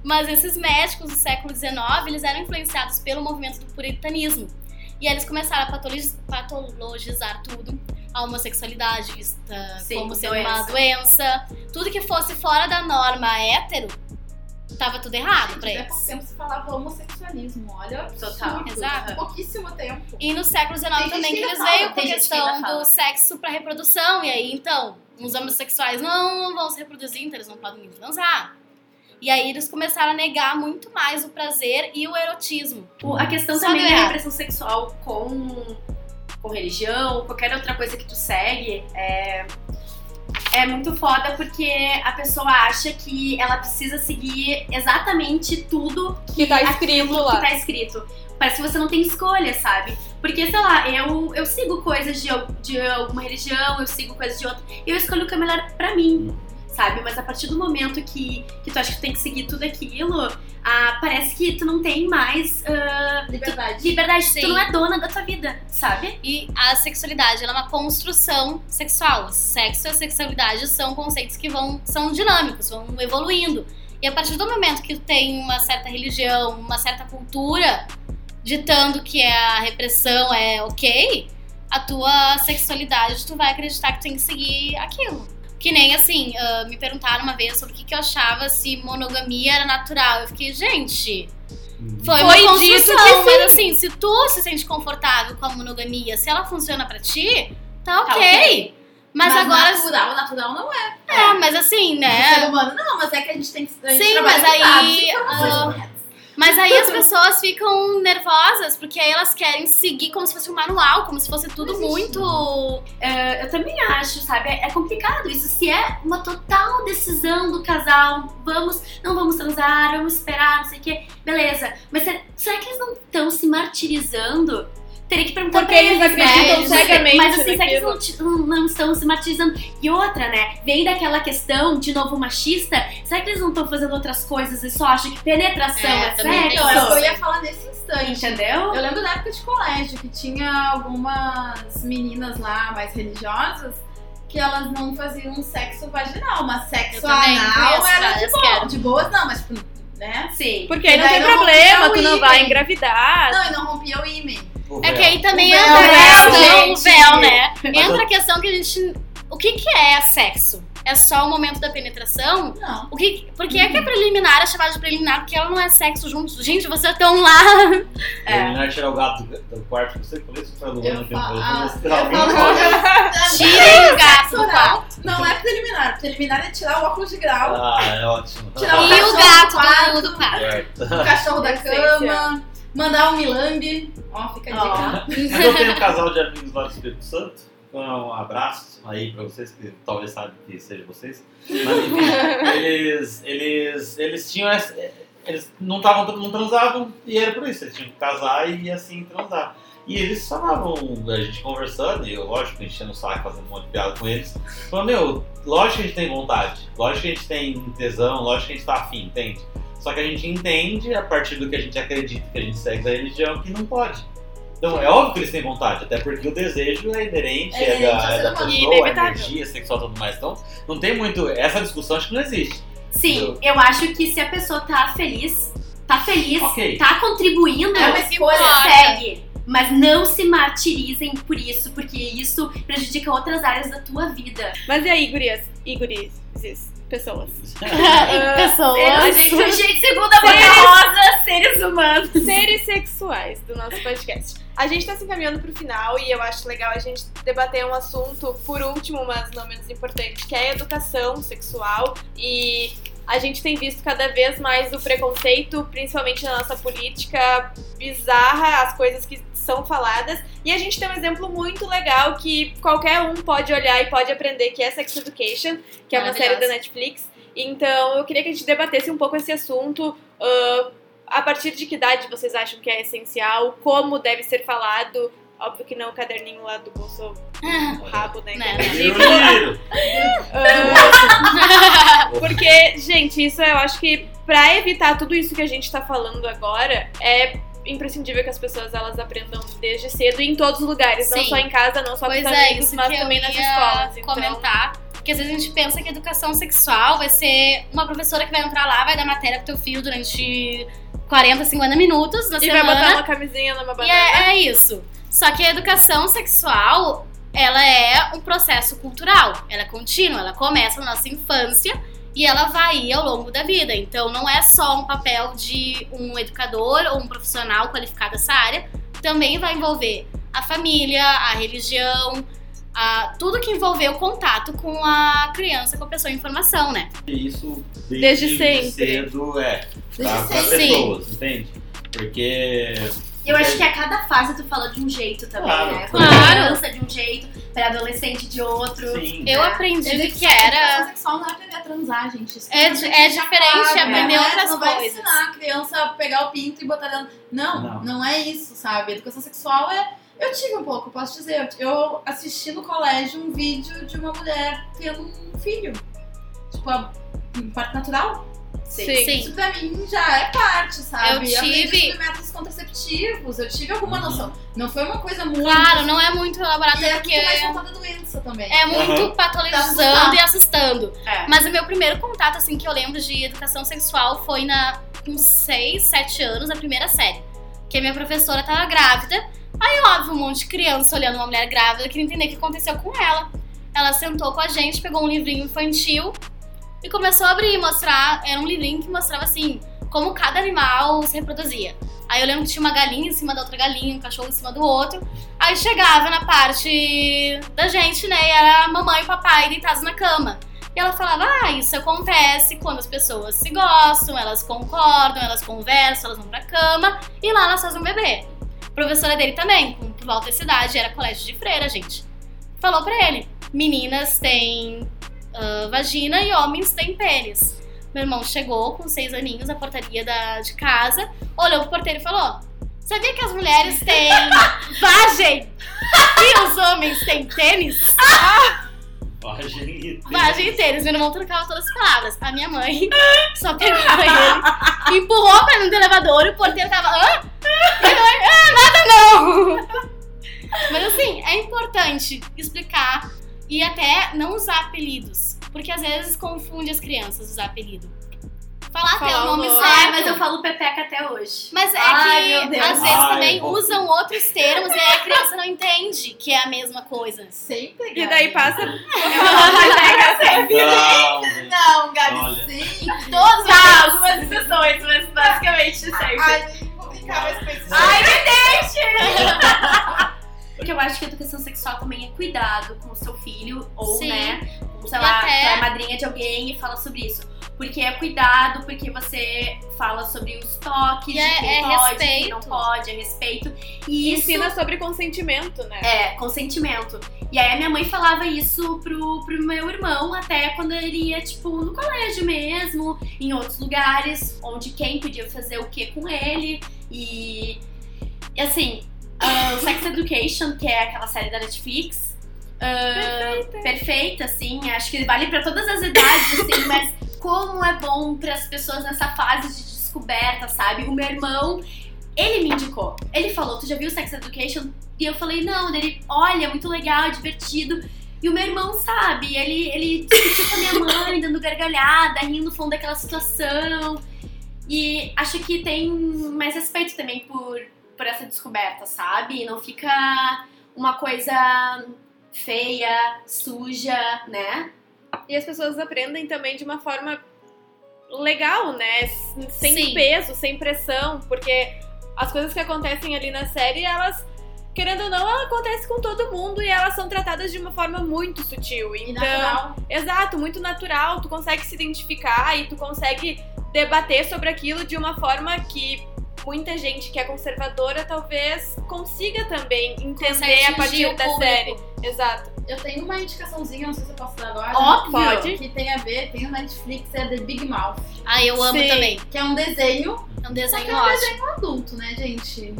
mas esses médicos do século XIX, eles eram influenciados pelo movimento do puritanismo. E aí eles começaram a patologiz- patologizar tudo. A homossexualidade vista Sim, como sendo uma doença. doença. Tudo que fosse fora da norma hétero, tava tudo errado pra Há eles. pouco tempo se falava homossexualismo, olha. Total. absurdo. Exato. Pouquíssimo tempo. E no século XIX Tem também que eles fala, veio com a questão do sexo pra reprodução. E aí, então, os homossexuais não vão se reproduzir, então eles não podem transar. E aí eles começaram a negar muito mais o prazer e o erotismo. O- a questão Só também da repressão sexual com, com religião, qualquer outra coisa que tu segue, é, é muito foda porque a pessoa acha que ela precisa seguir exatamente tudo Que tá escrito aquilo lá. que tá escrito. Parece que você não tem escolha, sabe? Porque, sei lá, eu, eu sigo coisas de, de alguma religião, eu sigo coisas de outra, e eu escolho o que é melhor pra mim, sabe? Mas a partir do momento que, que tu acha que tu tem que seguir tudo aquilo, ah, parece que tu não tem mais ah, Liberdade. liberdade, Sim. tu não é dona da tua vida, sabe? E a sexualidade ela é uma construção sexual. Sexo e a sexualidade são conceitos que vão são dinâmicos, vão evoluindo. E a partir do momento que tu tem uma certa religião, uma certa cultura ditando que a repressão é ok, a tua sexualidade tu vai acreditar que tu tem que seguir aquilo. Que nem assim, ah, me perguntaram uma vez sobre o que, que eu achava se monogamia era natural. Eu fiquei, gente, foi, Foi uma construção, mas assim, se tu se sente confortável com a monogamia, se ela funciona pra ti, tá ok. ok. Mas, agora. Natural, natural não é. É, mas assim, O ser né? humano não, mas é que a gente tem que. A gente Sim, mas aí, corretas. Mas aí as pessoas ficam nervosas, porque aí elas querem seguir como se fosse um manual, como se fosse tudo muito. É, eu também acho, sabe? É, é complicado isso. Se é uma total decisão do casal, vamos, não vamos transar, vamos esperar, não sei o quê, beleza. Mas será, será que eles não estão se martirizando? Teria que perguntar Porque pra eles eles, acreditam né? cegamente Mas assim, será que eles não, não, estão se martirizando? E outra, né? Vem daquela questão, de novo, machista. Será que eles não estão fazendo outras coisas e só acham que penetração É, é, tem Então, é o que eu sexo? ia falar nesse instante. Entendeu? Eu lembro da época de colégio que tinha algumas meninas lá mais religiosas que elas não faziam sexo vaginal, mas sexo anal era de boa. De boas não, mas tipo, né? Sim. Porque aí não tem não problema, tu não vai engravidar. Não, e não rompia o ímã. É que aí também O entra véu, a questão, o gente. véu, né? Entra a questão que a gente. O que, que é sexo? é só o momento da penetração, Não. o que, por que é que é preliminar, é chamada de preliminar? Porque ela não é sexo juntos. Gente, vocês estão lá. É. Terminar tirar o gato do, do quarto, você falou isso pra Luana falo- mal. Tirem o gato do quarto. Não é preliminar. Preliminar é tirar o óculos de grau, Ah, é ótimo. Tirar o E o gato do quarto. do, do quarto. O cachorro da cama, mandar um milambe. Ó, fica a dica. Mas eu tenho um casal de amigos lá do Espírito Santo. Então, Um abraço aí pra vocês, que talvez saibam que seja vocês. Mas enfim, eles, eles, eles tinham essa. Eles não, tavam, não transavam e era por isso, eles tinham que casar e assim transar. E eles falavam, a gente conversando, e eu, lógico, enchendo o saco, fazendo um monte de piada com eles. Falando, meu, lógico que a gente tem vontade, lógico que a gente tem tesão, lógico que a gente tá afim, entende? Só que a gente entende, a partir do que a gente acredita, que a gente segue da religião, que não pode. Então é óbvio que eles têm vontade, até porque o desejo é inerente, É é, da, é da pessoa, a energia sexual e tudo mais. Então não tem muito. Essa discussão acho que não existe. Sim, eu acho que se a pessoa tá feliz, tá feliz, Ok. tá contribuindo, É uma escolha. segue. Mas não se martirizem por isso, porque isso prejudica outras áreas da tua vida. Mas e aí, gurias? E guris? Pessoas. Pessoas. Seres, gente, segunda boca rosa, seres humanos. Seres sexuais do nosso podcast. A gente tá se encaminhando pro final e eu acho legal a gente debater um assunto, por último, mas não menos importante, que é a educação sexual. E a gente tem visto cada vez mais o preconceito, principalmente na nossa política bizarra, as coisas que são faladas. E a gente tem um exemplo muito legal que qualquer um pode olhar e pode aprender, que é Sex Education, que é uma série da. Netflix. Então eu queria que a gente debatesse um pouco esse assunto. ah, a partir de que idade vocês acham que é essencial? Como deve ser falado? Óbvio que não o caderninho lá do bolso rabo, né? Né, o. Ah, porque, gente, isso eu acho que pra evitar tudo isso que a gente tá falando agora, é imprescindível que as pessoas elas aprendam desde cedo e em todos os lugares, não Sim. só em casa, não só com Pois os é, amigos, mas também nas escolas. Então, comentar. Porque às vezes a gente pensa que educação sexual vai ser uma professora que vai entrar lá, vai dar matéria pro teu filho durante 40, 50 minutos na e vai semana. botar uma camisinha numa E banana. é, é isso. Só que a educação sexual, ela é um processo cultural. Ela é contínua, ela começa na nossa infância e ela vai ir ao longo da vida. Então não é só um papel de um educador ou um profissional qualificado dessa área. Também vai envolver a família, a religião, a, tudo que envolver o contato com a criança, com a pessoa em formação, né? E isso Desde sempre. cedo é. Desde sempre. pessoas, entende? Porque. Eu acho que a cada fase tu fala de um jeito também, Claro, né? claro. Pra criança de um jeito, pra adolescente de outro. Sim. Eu É. aprendi Educação que era. sexual não é aprender a transar, gente. Isso É não é que deixar diferente, claro, aprender né? outras Tu não vai coisas. ensinar a criança a pegar o pinto e botar dentro. Não, Não. não, é isso, sabe? Educação sexual é. Eu tive um pouco, posso dizer. Eu assisti no colégio um vídeo de uma mulher tendo um filho. Tipo, a um parto natural. Sim. Sim. Isso pra mim já é parte, sabe? Eu tive- sobre métodos contraceptivos, eu tive alguma Uhum. noção. Não foi uma coisa muito. Claro, não é muito elaborado E é porque muito mais voltada à doença também. é muito Aham. patologizando Tá e assustando. É. Mas o meu primeiro contato, assim, que eu lembro de educação sexual foi na, com 6, 7 anos, na primeira série. Que a minha professora tava grávida. Aí, óbvio, um monte de criança olhando uma mulher grávida, queria entender o que aconteceu com ela. Ela sentou com a gente, pegou um livrinho infantil e começou a abrir e mostrar. Era um livrinho que mostrava, assim, como cada animal se reproduzia. Aí eu lembro que tinha uma galinha em cima da outra galinha, um cachorro em cima do outro. Aí chegava na parte da gente, né? E era a mamãe e o papai deitados na cama. E ela falava: Ah, isso acontece quando as pessoas se gostam, elas concordam, elas conversam, elas vão pra cama e lá elas fazem um bebê. A professora dele também, com por volta dessa idade, era colégio de freira, gente. Falou pra ele: meninas têm ah, vagina e homens têm pênis. Meu irmão chegou com seis aninhos na portaria da, de casa, olhou pro porteiro e falou: Sabia que as mulheres têm vagem e os homens têm tênis? Vagem e Vagem e tênis. Meu irmão trocava todas as palavras. A minha mãe só pegava ele, empurrou pra dentro do elevador e o porteiro tava. Hã? A mãe, ah, nada não! Mas assim, é importante explicar e até não usar apelidos. Porque às vezes confunde as crianças usar apelido. falar até Falar o o nome certo. Ai, mas eu falo pepeca até hoje. Mas é Ai, que às vezes Ai, também vou- usam outros termos e aí a criança não entende que é a mesma coisa. Sempre, E Gabi. daí passa. Não. Não, Gabi, Olha. sim. Todos Tá, algumas exceções, mas basicamente sempre. Ai, vou brincar mais. Ai, me deixe! Porque eu acho que a educação sexual também é cuidado com o seu filho, ou, Sim. né, com, sei E lá, até- é madrinha de alguém e fala sobre isso. Porque é cuidado, porque você fala sobre os toques, E é- de quem é pode, quem respeito. não pode, é respeito. E E isso ensina sobre consentimento, né? é consentimento. E aí a minha mãe falava isso pro, pro meu irmão até quando ele ia, tipo, no colégio mesmo, em outros lugares, onde quem podia fazer o que com ele. E, e assim, o Sex Education, que é aquela série da Netflix. ah, perfeita, assim, acho que vale pra todas as idades, assim, mas como é bom pras pessoas nessa fase de descoberta, sabe? O meu irmão, ele me indicou. Ele falou, tu já viu Sex Education? E eu falei, não, ele, olha, muito legal, divertido. E o meu irmão sabe, ele, ele discutiu com a minha mãe, dando gargalhada, rindo no fundo daquela situação. E acho que tem mais respeito também por, por essa descoberta, sabe? E não fica uma coisa feia, suja, né? E as pessoas aprendem também de uma forma legal, né? Sem Sim. peso, sem pressão, porque as coisas que acontecem ali na série, elas, querendo ou não, ela acontece com todo mundo e elas são tratadas de uma forma muito sutil. E Então, natural. exato, muito natural, tu consegue se identificar e tu consegue debater sobre aquilo de uma forma que muita gente que é conservadora talvez consiga também entender a partir o da público. série. Exato. Eu tenho uma indicaçãozinha, não sei se eu posso dar agora. Óbvio. Pode. Que tem a ver, tem no Netflix, é The Big Mouth. Ah, eu amo Sim. também. Que é um desenho É um desenho Só que é um ótimo. adulto, né, gente?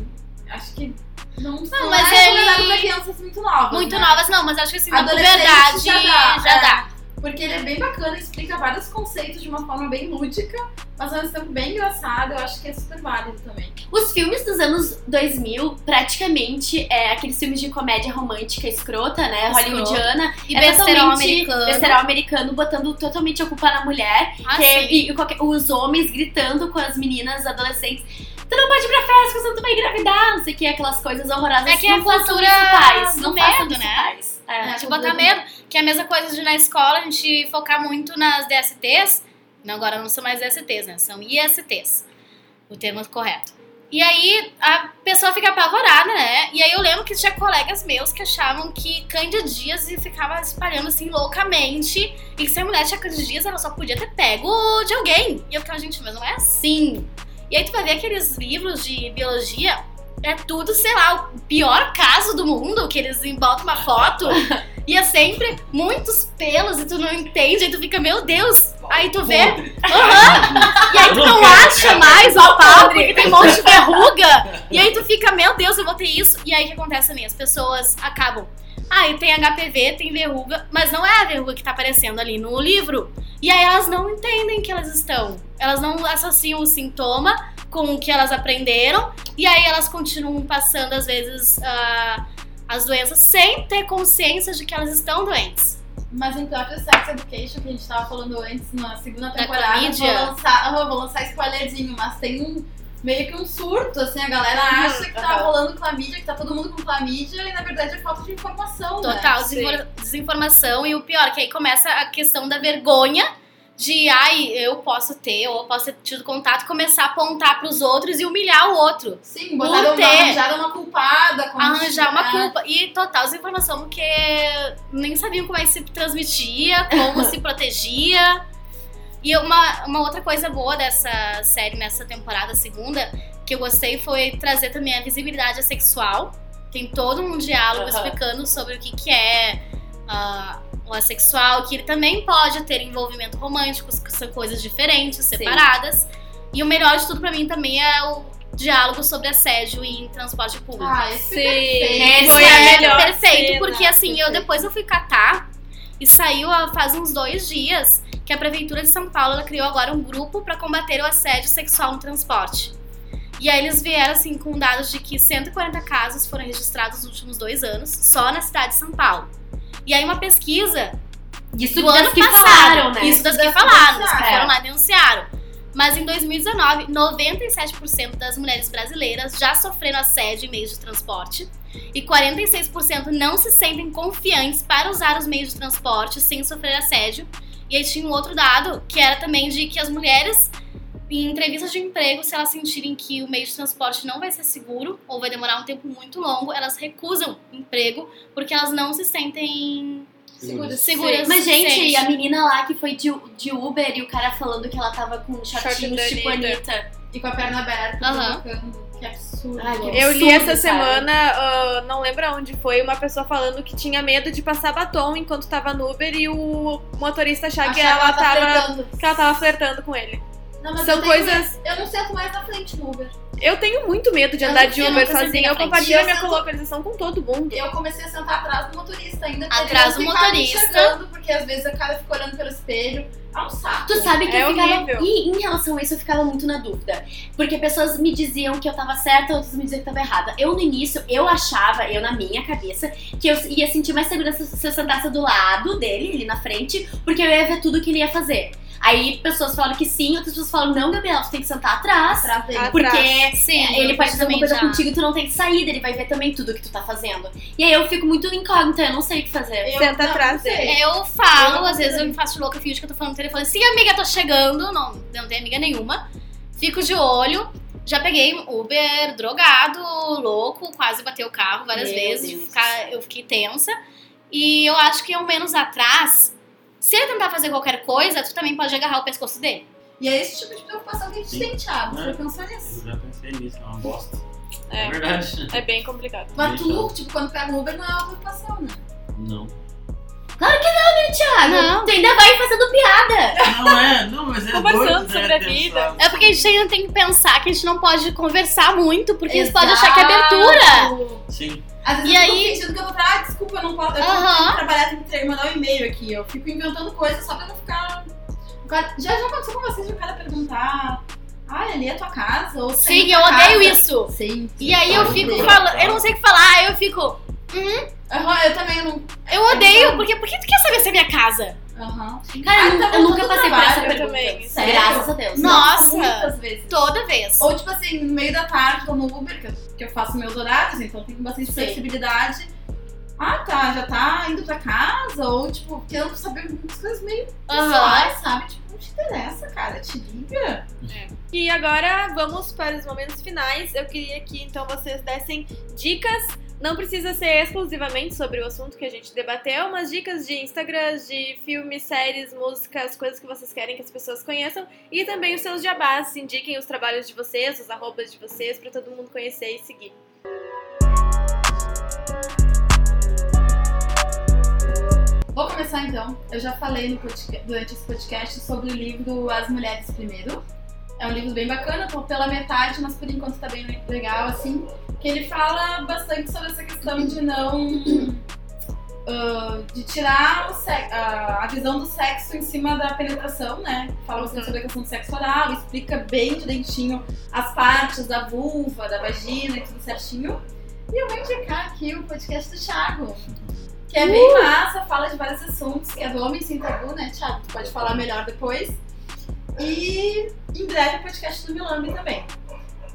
Acho que não, Não, mas é ele- pra crianças muito novas. Muito né? novas, não, mas acho que assim, na Adolescente puberdade já já dá, dá. Porque ele é bem bacana, explica vários conceitos de uma forma bem lúdica, mas ao mesmo tempo bem engraçado, eu acho que é super válido também. Os filmes dos anos 2000, praticamente, é aqueles filmes de comédia romântica escrota, né? Escrota. Hollywoodiana. E é besterol americano. besterol americano, botando totalmente a culpa na mulher. Ah, que é- e, qualquer- os homens gritando com as meninas adolescentes. Tu não pode ir pra festa, senão tu vai engravidar, não sei o que, aquelas coisas horrorosas. É que é não façam cultura isso, pais. do Não medo, né? pais. É. É, Te cultura botar do- medo, que é a mesma coisa de na escola a gente focar muito nas DSTs. Não, agora não são mais DSTs, né? São ISTs. O termo correto. E aí a pessoa fica apavorada, né? E aí eu lembro que tinha colegas meus que achavam que candidíase ficava espalhando assim loucamente. E que se a mulher tinha candidíase, ela só podia ter pego de alguém. E eu ficava, gente, mas não é assim. E aí tu vai ver aqueles livros de biologia, é tudo, sei lá, o pior caso do mundo, que eles botam uma foto e é sempre muitos pelos e tu não entende, aí tu fica, meu Deus. Aí tu vê, Podre. e aí tu Eu não acha mais o pau, porque tem um monte de verruga. E aí tu fica, meu Deus, eu vou ter isso. E aí o que acontece também? As pessoas acabam. Ah, e tem HPV, tem verruga, mas não é a verruga que tá aparecendo ali no livro. E aí elas não entendem que elas estão. Elas não associam o sintoma com o que elas aprenderam. E aí elas continuam passando, às vezes, ah, as doenças sem ter consciência de que elas estão doentes. Mas em próprio Sex Education, que a gente tava falando antes, na segunda Da temporada, vou lançar, ah, vou lançar spoilerzinho, mas tem um meio que um surto, assim, a galera Uhum, acha que tá rolando clamídia, que tá todo mundo com clamídia, e na verdade é falta de informação, né? Total, Sim. desinfor- desinformação. E o pior, que aí começa a questão da vergonha de, ai, eu posso ter, ou eu posso ter tido contato, começar a apontar pros outros e humilhar o outro. Sim, botaram Por uma, ter. arranjaram uma culpada. como Arranjar uma é. culpa. E total desinformação, porque nem sabiam como é que se transmitia, como se protegia. E uma, uma outra coisa boa dessa série, nessa temporada segunda, que eu gostei foi trazer também a visibilidade sexual. Tem todo um diálogo Aham. explicando sobre o que, que é ah, o assexual, que ele também pode ter envolvimento romântico, que são coisas diferentes, separadas. E o melhor de tudo pra mim também é o diálogo sobre assédio em transporte público. Ah, esse Sim. perfeito. Foi a é melhor perfeito, cena, porque assim, eu depois eu fui catar e saiu faz uns dois dias que a Prefeitura de São Paulo criou agora um grupo para combater o assédio sexual no transporte. E aí eles vieram assim com dados de que 140 casos foram registrados nos últimos dois anos, só na cidade de São Paulo. E aí uma pesquisa Isso do ano passado, falaram, né? isso das que Das que falaram, das que foram lá e denunciaram. Mas em 2019, 97% das mulheres brasileiras já sofreram assédio em meios de transporte e 46% não se sentem confiantes para usar os meios de transporte sem sofrer assédio. E aí tinha um outro dado que era também de que as mulheres em entrevistas de emprego, se elas sentirem que o meio de transporte não vai ser seguro ou vai demorar um tempo muito longo, elas recusam emprego porque elas não se sentem Seguras. seguras. Mas, gente, a menina lá que foi de, de Uber e o cara falando que ela tava com shortinhos da tipo Anitta. E com a perna aberta, Aham. provocando. Que absurdo. Ai, que Eu li essa sabe? semana, ah, não lembro onde foi, uma pessoa falando que tinha medo de passar batom enquanto tava no Uber e o motorista achar que ela, tá tava. flertando. que ela tava flertando com ele. Não, mas São eu coisas- medo. Eu não sento mais na frente no Uber. Eu tenho muito medo de andar de Uber sozinha. Eu compartilho Eu minha sento- localização com todo mundo. Eu comecei a sentar atrás do motorista ainda. Atrás do motorista. Porque às vezes o cara fica olhando pelo espelho. É um saco. Tu sabe que É eu ficava. horrível. E em relação a isso, eu ficava muito na dúvida. Porque pessoas me diziam que eu tava certa, outras me diziam que eu tava errada. Eu, no início, eu achava, eu na minha cabeça, que eu ia sentir mais segurança se eu sentasse do lado dele, ali na frente, porque eu ia ver tudo que ele ia fazer. Aí pessoas falam que sim, outras pessoas falam, não, Gabriela, tu tem que sentar atrás. Atrás dele. Porque Sim, É, ele pode fazer alguma coisa já. contigo e tu não tem que sair, ele vai ver também tudo que tu tá fazendo. E aí eu fico muito incógnita, eu não sei o que fazer. Eu- Senta não, atrás dele. Eu falo, Eu às vezes eu me faço louca, finge que eu tô falando no telefone. Sim, amiga, tô chegando. Não, não tem amiga nenhuma. Fico de olho. Já peguei Uber drogado, louco, quase bateu o carro várias Meu vezes. Ficar- eu fiquei tensa. E eu acho que ao menos atrás, se ele tentar fazer qualquer coisa, tu também pode agarrar o pescoço dele. E é esse tipo de preocupação que a gente Sim. tem, Thiago. Você É. vai pensar nisso. Eu já pensei nisso, é uma bosta. É, É, verdade. é bem complicado. Mas tu, tipo, quando pega um Uber, não é uma preocupação, né? Não. Thiago, Não. tu ainda vai fazendo piada. Não é, não, mas é Conversando doido, sobre né, a vida. pensar. É porque a gente ainda tem que pensar que a gente não pode conversar muito, porque eles podem Exato. achar que é abertura. Sim. Às vezes E eu aí- fico fingindo que eu tô pra, ah, desculpa, eu não posso, eu tenho que trabalhar, tenho que mandar um e-mail aqui. Eu fico inventando coisas só pra não ficar... Já, já aconteceu com vocês de o cara perguntar, ah, ali é a tua casa? Ou Sim, eu odeio casa?" isso. Sim. E aí eu fico falando, eu não sei o que falar, aí eu fico, Aham, eu também não... eu odeio, porque por que tu quer saber se é minha casa? Aham. Cara, Ah, eu, tá eu nunca passei por essa pergunta. também. Sério? Graças a Deus. Nossa. Muitas vezes. Toda vez. Ou tipo assim, no meio da tarde, tô no Uber, que eu, que eu faço meus horários, então eu tenho bastante Sim. flexibilidade. Ah, tá, já tá indo pra casa, ou tipo, querendo saber muitas coisas meio pessoais, sabe? Tipo, não te interessa, cara, te liga. E agora vamos para os momentos finais. Eu queria que então vocês dessem dicas. Não precisa ser exclusivamente sobre o assunto que a gente debateu, mas dicas de Instagram, de filmes, séries, músicas, coisas que vocês querem que as pessoas conheçam. E também os seus jabás. Indiquem os trabalhos de vocês, os arrobas de vocês, para todo mundo conhecer e seguir. Vou começar então. Eu já falei no podca- durante esse podcast sobre o livro As Mulheres Primeiro. É um livro bem bacana, tô pela metade, mas por enquanto tá bem legal, assim. Que ele fala bastante sobre essa questão de não. ah, de tirar o se- a, visão do sexo em cima da penetração, né? Fala bastante sobre a questão do sexo oral, explica bem direitinho as partes da vulva, da vagina e tudo certinho. E eu vou indicar aqui o podcast do Thiago. Que é bem massa, fala de vários assuntos, que é do Homem Sem Tabu, né, Thiago? Tu pode falar melhor depois. E em breve o podcast do Milambi também.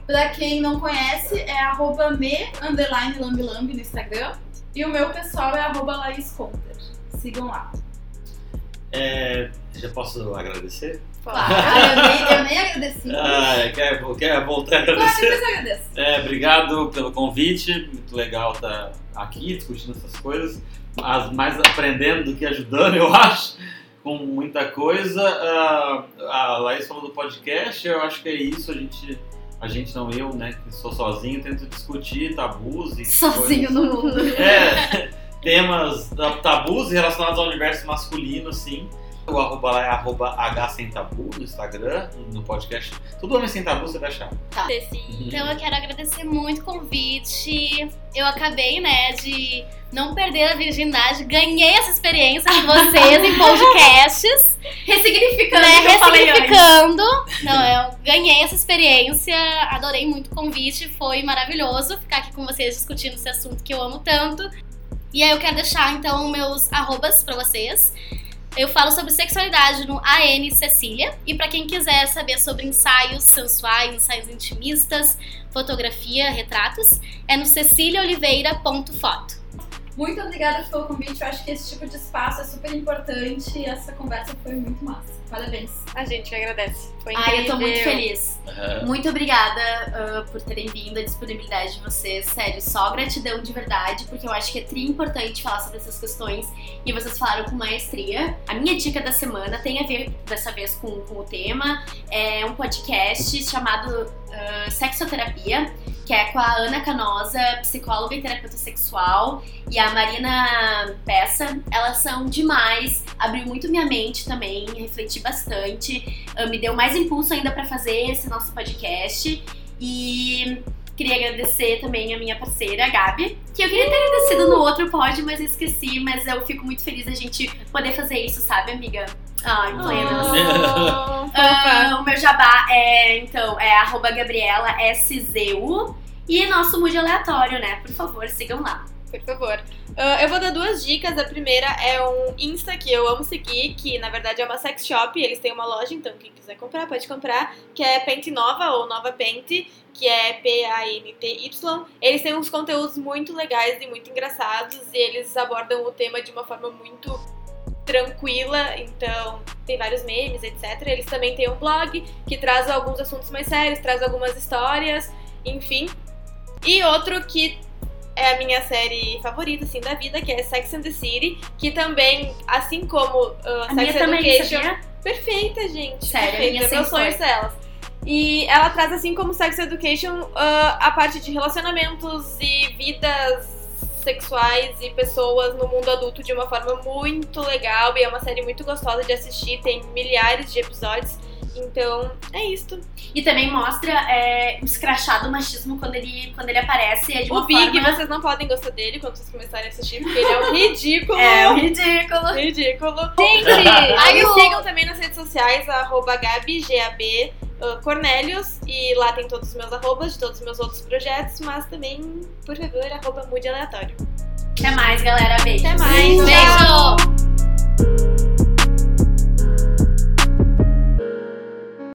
Pra quem não conhece, é arroba me, underline, lambilambi no Instagram. E o meu pessoal é arroba Laís Conter. Sigam lá. É, já posso agradecer? Claro, Ah, eu, nem, eu nem agradeci. Ah, quer, quer voltar a Claro, agradecer? depois eu agradeço. É, obrigado pelo convite, muito legal estar aqui discutindo essas coisas, as mais aprendendo do que ajudando, eu acho, com muita coisa. Ah, a Laís falou do podcast, eu acho que é isso, a gente, a gente não eu, né, que sou sozinho, tento discutir tabus e Sozinho no mundo. coisas- É, temas tabus relacionados ao universo masculino, sim. O arroba lá é arroba H sem tabu no Instagram no podcast. Tudo homem sem tabu você vai achar. Desse Então eu quero agradecer muito o convite. Eu acabei, né, de não perder a virgindade. Ganhei essa experiência com vocês em podcasts, Ressignificando né, o que eu falei antes. ressignificando. Não, eu ganhei essa experiência, adorei muito o convite, foi maravilhoso ficar aqui com vocês discutindo esse assunto que eu amo tanto. E aí eu quero deixar então meus arrobas pra vocês. Eu falo sobre sexualidade no AN Cecília. E para quem quiser saber sobre ensaios sensuais, ensaios intimistas, fotografia, retratos, é no ceciliaoliveira.foto. Muito obrigada pelo convite. Eu acho que esse tipo de espaço é super importante e essa conversa foi muito massa. Parabéns. A gente que agradece. Foi Ai, eu tô muito incrível. feliz. Aham. Muito obrigada ah, por terem vindo, a disponibilidade de vocês. Sério, só gratidão de verdade, porque eu acho que é tri importante falar sobre essas questões e vocês falaram com maestria. A minha dica da semana tem a ver dessa vez com, com o tema. É um podcast chamado ah, Sexoterapia, que é com a Ana Canosa, psicóloga e terapeuta sexual, e a Marina Peça. Elas são demais, abriu muito minha mente também, refleti bastante. Ah, me deu mais impulso ainda pra fazer esse nosso podcast. E queria agradecer também a minha parceira, a Gabi, que eu queria ter agradecido no outro pod, mas esqueci. Mas eu fico muito feliz da gente poder fazer isso, sabe, amiga? Ai, plenas. Oh. Ah, o meu jabá é, então, é arroba Gabriela SZU. E nosso mood aleatório, né? Por favor, sigam lá. Por favor. Ah, eu vou dar duas dicas. A primeira é um Insta que eu amo seguir, que na verdade é uma sex shop. Eles têm uma loja, então quem quiser comprar, pode comprar. Que é Pente Nova ou Nova Pente, que é P-A-N-T-Y. Eles têm uns conteúdos muito legais e muito engraçados. E eles abordam o tema de uma forma muito tranquila, então tem vários memes, etc. Eles também têm um blog que traz alguns assuntos mais sérios, traz algumas histórias, enfim. E outro que é a minha série favorita, assim, da vida, que é Sex and the City, que também, assim como uh, A Sex minha também, Education, sabia? perfeita, gente. Sério, perfeita, é meu sonho delas. E ela traz, assim como Sex Education, uh, a parte de relacionamentos e vidas sexuais e pessoas no mundo adulto de uma forma muito legal e é uma série muito gostosa de assistir, tem milhares de episódios. Então, é isto. E também mostra é, o escrachado machismo quando ele, quando ele aparece. É de uma O Big, forma... vocês não podem gostar dele quando vocês começarem a assistir, porque ele é um ridículo. É um ridículo. Ridículo. Gente, aí sigam também nas redes sociais, arroba Gabi, G-A-B, ah, Cornelius, e lá tem todos os meus arrobas de todos os meus outros projetos, mas também, por favor, arroba mude aleatório. Até mais, galera. Beijo. Até mais. Beijo. Tchau.